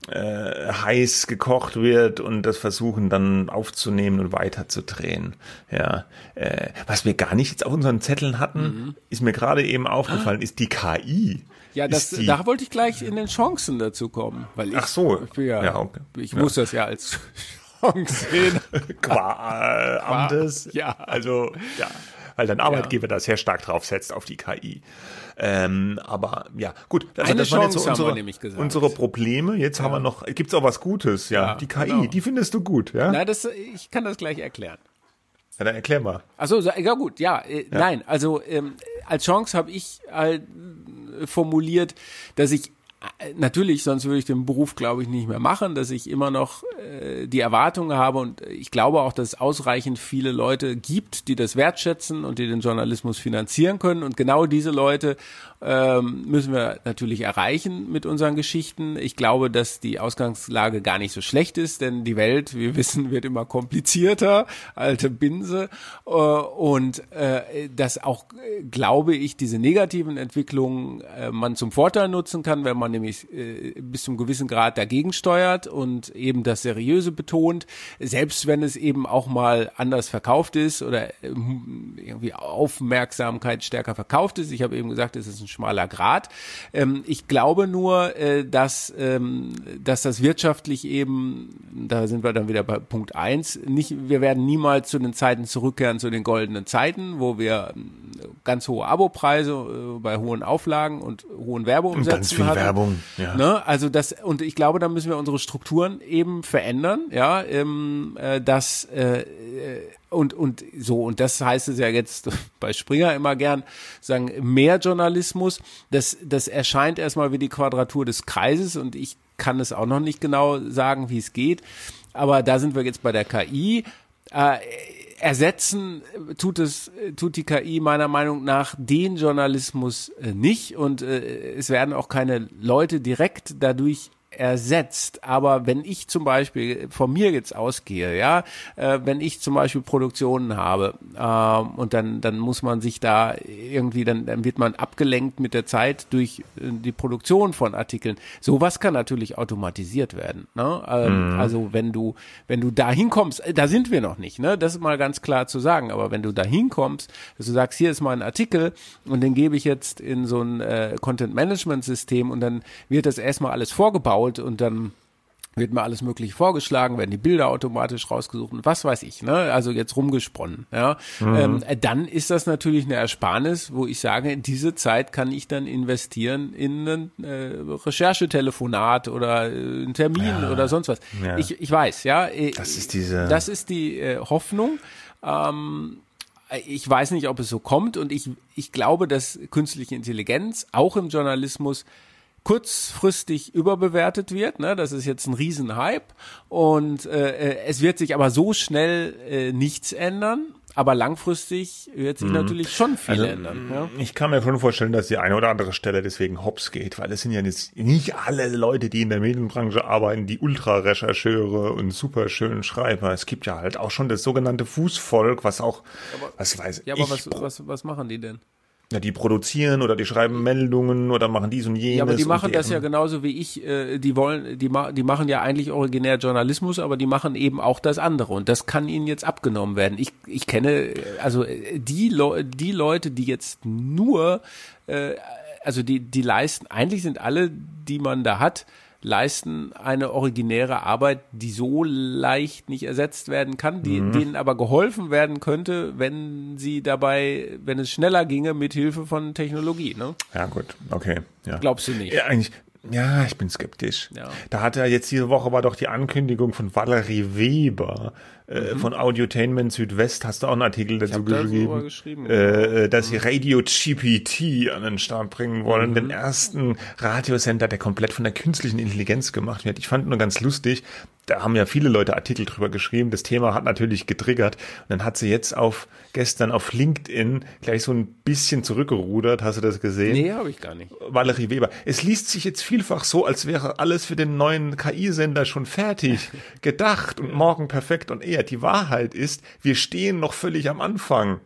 äh, heiß gekocht wird und das versuchen dann aufzunehmen und weiterzudrehen. Ja, äh, was wir gar nicht jetzt auf unseren Zetteln hatten, mhm. ist mir gerade eben aufgefallen, ah. ist die KI. Ja, das, die, da wollte ich gleich in den Chancen dazu kommen, weil ich, Ach so, ich, ja, ja, okay. ich muss das ja als Chance sehen. Qua äh, Amtes. Ja, also ja weil dein Arbeitgeber ja. da sehr stark drauf setzt auf die KI. Ähm, aber ja, gut. Also Eine das Chance waren jetzt so unsere, unsere Probleme. Jetzt ja. haben wir noch, gibt's auch was Gutes, ja. ja die KI, genau. die findest du gut, ja? Na, das, ich kann das gleich erklären. Ja, dann erklär mal. Achso, ja gut, ja, äh, nein, also ähm, als Chance habe ich halt formuliert, dass ich natürlich, sonst würde ich den Beruf, glaube ich, nicht mehr machen, dass ich immer noch äh, die Erwartungen habe. Und ich glaube auch, dass es ausreichend viele Leute gibt, die das wertschätzen und die den Journalismus finanzieren können. Und genau diese Leute ähm, müssen wir natürlich erreichen mit unseren Geschichten. Ich glaube, dass die Ausgangslage gar nicht so schlecht ist, denn die Welt, wir wissen, wird immer komplizierter, alte Binse äh, und äh, dass auch, glaube ich, diese negativen Entwicklungen äh, man zum Vorteil nutzen kann, wenn man nämlich äh, bis zum gewissen Grad dagegen steuert und eben das Seriöse betont, selbst wenn es eben auch mal anders verkauft ist oder äh, irgendwie Aufmerksamkeit stärker verkauft ist. Ich habe eben gesagt, es ist ein schmaler Grad. Ähm, ich glaube nur, äh, dass, ähm, dass das wirtschaftlich eben, da sind wir dann wieder bei Punkt eins, nicht, wir werden niemals zu den Zeiten zurückkehren, zu den goldenen Zeiten, wo wir ganz hohe Abopreise äh, bei hohen Auflagen und hohen Werbeumsätzen ganz viel hatten. Werbung, ja. Ne? Also das und ich glaube, da müssen wir unsere Strukturen eben verändern, ja, ähm, äh, dass äh, und und so und das heißt es ja jetzt bei Springer immer gern sagen mehr Journalismus. Das das erscheint erstmal wie die Quadratur des Kreises und ich kann es auch noch nicht genau sagen, wie es geht. Aber da sind wir jetzt bei der KI. Äh, ersetzen tut es, tut die KI meiner Meinung nach den Journalismus äh, nicht und äh, es werden auch keine Leute direkt dadurch ersetzt. Aber wenn ich zum Beispiel von mir jetzt ausgehe, ja, äh, wenn ich zum Beispiel Produktionen habe äh, und dann dann muss man sich da irgendwie dann dann wird man abgelenkt mit der Zeit durch äh, die Produktion von Artikeln. Sowas kann natürlich automatisiert werden. Ne? Ähm, mhm. Also wenn du wenn du da hinkommst, äh, da sind wir noch nicht. Ne, das ist mal ganz klar zu sagen. Aber wenn du da hinkommst, dass du sagst, hier ist mal ein Artikel und den gebe ich jetzt in so ein äh, Content Management System und dann wird das erstmal alles vorgebaut gebaut und dann wird mir alles mögliche vorgeschlagen, werden die Bilder automatisch rausgesucht und was weiß ich, ne? Also jetzt rumgesponnen, ja. Mhm. Ähm, dann ist das natürlich eine Ersparnis, wo ich sage, in diese Zeit kann ich dann investieren in ein äh, Recherchetelefonat oder äh, einen Termin ja. oder sonst was. Ja. Ich, ich weiß, ja. Äh, das ist diese. Das ist die äh, Hoffnung. Ähm, ich weiß nicht, ob es so kommt und ich, ich glaube, dass künstliche Intelligenz auch im Journalismus kurzfristig überbewertet wird. Ne? Das ist jetzt ein Riesenhype und äh, äh, es wird sich aber so schnell äh, nichts ändern. aber langfristig wird sich mhm. natürlich schon viel also, ändern. Ja? Ich kann mir schon vorstellen, dass die eine oder andere Stelle deswegen hops geht, weil es sind ja nicht alle Leute, die in der Medienbranche arbeiten, die Ultra-Rechercheure und super schönen Schreiber. Es gibt ja halt auch schon das sogenannte Fußvolk, was auch, aber, was weiß ja, aber ich. Was, was, was machen die denn? Ja, die produzieren oder die schreiben Meldungen oder machen dies und jenes. Ja, aber die machen das ja genauso wie ich. Äh, die wollen, die, ma die machen ja eigentlich originär Journalismus, aber die machen eben auch das andere und das kann ihnen jetzt abgenommen werden. Ich, ich kenne also äh, die, Le die Leute, die jetzt nur, äh, also die, die leisten, eigentlich sind alle, die man da hat, leisten eine originäre Arbeit, die so leicht nicht ersetzt werden kann, die, mhm. denen aber geholfen werden könnte, wenn sie dabei, wenn es schneller ginge mit Hilfe von Technologie. Ne? Ja gut, okay. Ja. Glaubst du nicht? Ja, eigentlich. Ja, ich bin skeptisch. Ja. Da hat er jetzt diese Woche war doch die Ankündigung von Valerie Weber, äh, mhm. von Audiotainment Südwest hast du auch einen Artikel dazu geschrieben, geschrieben äh, dass sie Radio GPT an den Start bringen wollen, mhm. den ersten Radiosender, der komplett von der künstlichen Intelligenz gemacht wird. Ich fand nur ganz lustig, da haben ja viele Leute Artikel drüber geschrieben. Das Thema hat natürlich getriggert. Und dann hat sie jetzt auf gestern auf LinkedIn gleich so ein bisschen zurückgerudert. Hast du das gesehen? Nee, habe ich gar nicht. Valerie Weber. Es liest sich jetzt vielfach so, als wäre alles für den neuen KI-Sender schon fertig, gedacht und morgen perfekt und eher. Die Wahrheit ist, wir stehen noch völlig am Anfang.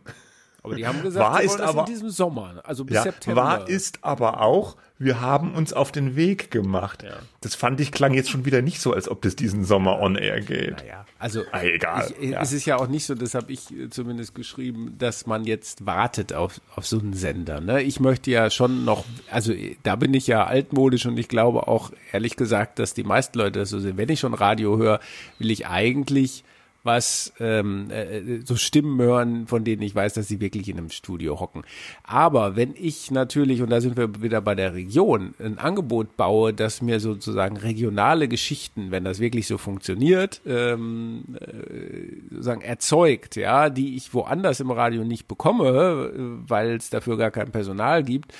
Aber die haben gesagt, wahr ist aber, in diesem Sommer, also bis ja, September. Wahr ist aber auch, wir haben uns auf den Weg gemacht. Ja. Das fand ich klang jetzt schon wieder nicht so, als ob das diesen Sommer on air geht. Naja, also ah, egal. Ich, ja. Es ist ja auch nicht so, das habe ich äh, zumindest geschrieben, dass man jetzt wartet auf, auf so einen Sender. Ne? Ich möchte ja schon noch, also da bin ich ja altmodisch und ich glaube auch ehrlich gesagt, dass die meisten Leute das so sehen. Wenn ich schon Radio höre, will ich eigentlich was ähm, äh, so Stimmen hören, von denen ich weiß, dass sie wirklich in einem Studio hocken. Aber wenn ich natürlich, und da sind wir wieder bei der Region, ein Angebot baue, das mir sozusagen regionale Geschichten, wenn das wirklich so funktioniert, ähm, äh, sozusagen erzeugt, ja, die ich woanders im Radio nicht bekomme, äh, weil es dafür gar kein Personal gibt,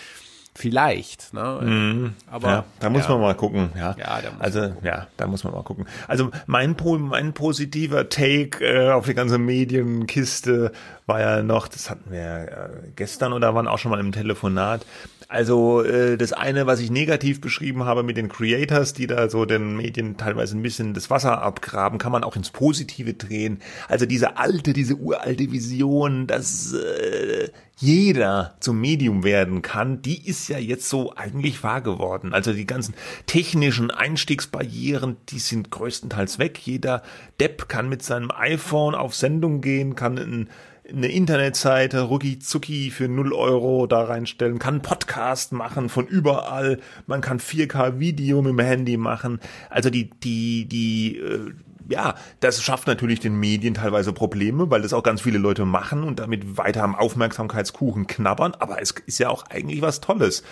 Vielleicht, ne? Mhm. Aber ja, da muss ja. man mal gucken, ja. ja also ja, da muss man mal gucken. Also mein mein positiver Take äh, auf die ganze Medienkiste war ja noch, das hatten wir äh, gestern oder waren auch schon mal im Telefonat. Also äh, das eine, was ich negativ beschrieben habe mit den Creators, die da so den Medien teilweise ein bisschen das Wasser abgraben, kann man auch ins Positive drehen. Also diese alte, diese uralte Vision, dass äh, jeder zum Medium werden kann, die ist ja jetzt so eigentlich wahr geworden. Also die ganzen technischen Einstiegsbarrieren, die sind größtenteils weg. Jeder Depp kann mit seinem iPhone auf Sendung gehen, kann ein eine Internetseite rucki zucki für 0 Euro da reinstellen, kann Podcast machen von überall, man kann 4K Video mit dem Handy machen. Also die, die, die, äh, ja, das schafft natürlich den Medien teilweise Probleme, weil das auch ganz viele Leute machen und damit weiter am Aufmerksamkeitskuchen knabbern. Aber es ist ja auch eigentlich was Tolles,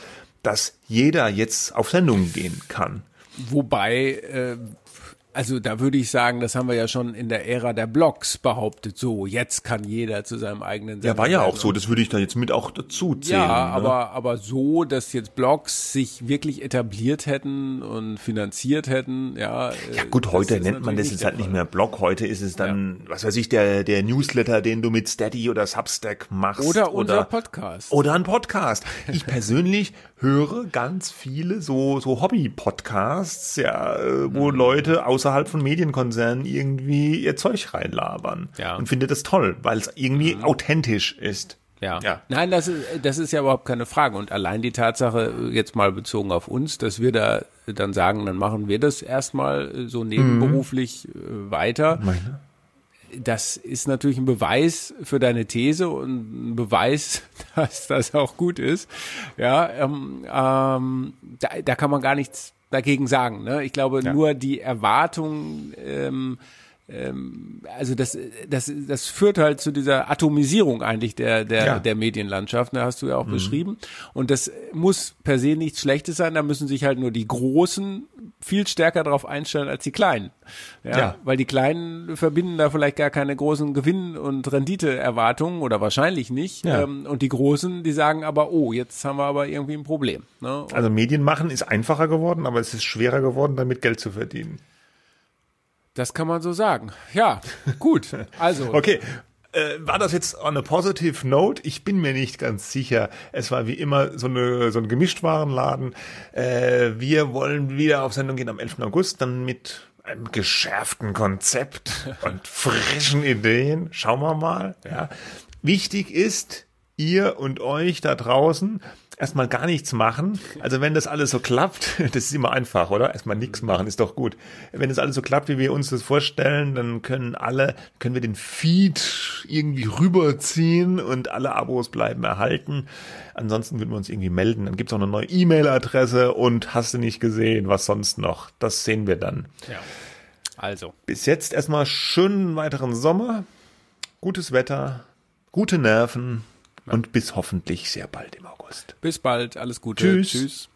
dass jeder jetzt auf Sendung gehen kann. Wobei, äh, also da würde ich sagen, das haben wir ja schon in der Ära der Blogs behauptet. So, jetzt kann jeder zu seinem eigenen Sender Ja, war ja auch so. Das würde ich da jetzt mit auch dazu zählen. Ja, ne? aber, aber so, dass jetzt Blogs sich wirklich etabliert hätten und finanziert hätten, ja. Ja gut, heute nennt man das jetzt halt nicht mehr Blog. Heute ist es dann, ja. was weiß ich, der, der Newsletter, den du mit Steady oder Substack machst. Oder unser oder, Podcast. Oder ein Podcast. Ich persönlich höre ganz viele so, so Hobby-Podcasts, ja, äh, wo mhm. Leute außer außerhalb von Medienkonzernen irgendwie ihr Zeug reinlabern. Ja. Und finde das toll, weil es irgendwie mhm. authentisch ist. Ja. ja. Nein, das ist, das ist ja überhaupt keine Frage. Und allein die Tatsache, jetzt mal bezogen auf uns, dass wir da dann sagen, dann machen wir das erstmal so nebenberuflich mhm. weiter. Meine? Das ist natürlich ein Beweis für deine These und ein Beweis, dass das auch gut ist. Ja, ähm, ähm, da, da kann man gar nichts dagegen sagen. Ne? Ich glaube, ja. nur die Erwartung, ähm, also das, das, das führt halt zu dieser Atomisierung eigentlich der, der, ja. der Medienlandschaft, da ne, hast du ja auch mhm. beschrieben. Und das muss per se nichts Schlechtes sein, da müssen sich halt nur die Großen viel stärker darauf einstellen als die Kleinen. Ja, ja, Weil die Kleinen verbinden da vielleicht gar keine großen Gewinn- und Renditeerwartungen oder wahrscheinlich nicht. Ja. Ähm, und die Großen, die sagen aber, oh, jetzt haben wir aber irgendwie ein Problem. Ne? Also Medien machen ist einfacher geworden, aber es ist schwerer geworden, damit Geld zu verdienen. Das kann man so sagen. Ja, gut. Also. okay. Äh, war das jetzt on a positive note? Ich bin mir nicht ganz sicher. Es war wie immer so, eine, so ein Gemischtwarenladen. Äh, wir wollen wieder auf Sendung gehen am 11. August, dann mit einem geschärften Konzept und frischen Ideen. Schauen wir mal. Ja. Wichtig ist, ihr und euch da draußen erstmal gar nichts machen. Also wenn das alles so klappt, das ist immer einfach, oder? Erstmal nichts machen, ist doch gut. Wenn das alles so klappt, wie wir uns das vorstellen, dann können alle, können wir den Feed irgendwie rüberziehen und alle Abos bleiben erhalten. Ansonsten würden wir uns irgendwie melden. Dann gibt's auch eine neue E-Mail-Adresse und hast du nicht gesehen, was sonst noch. Das sehen wir dann. Ja. Also. Bis jetzt erstmal schönen weiteren Sommer, gutes Wetter, gute Nerven und bis hoffentlich sehr bald im August. Bis bald, alles Gute. Tschüss. Tschüss.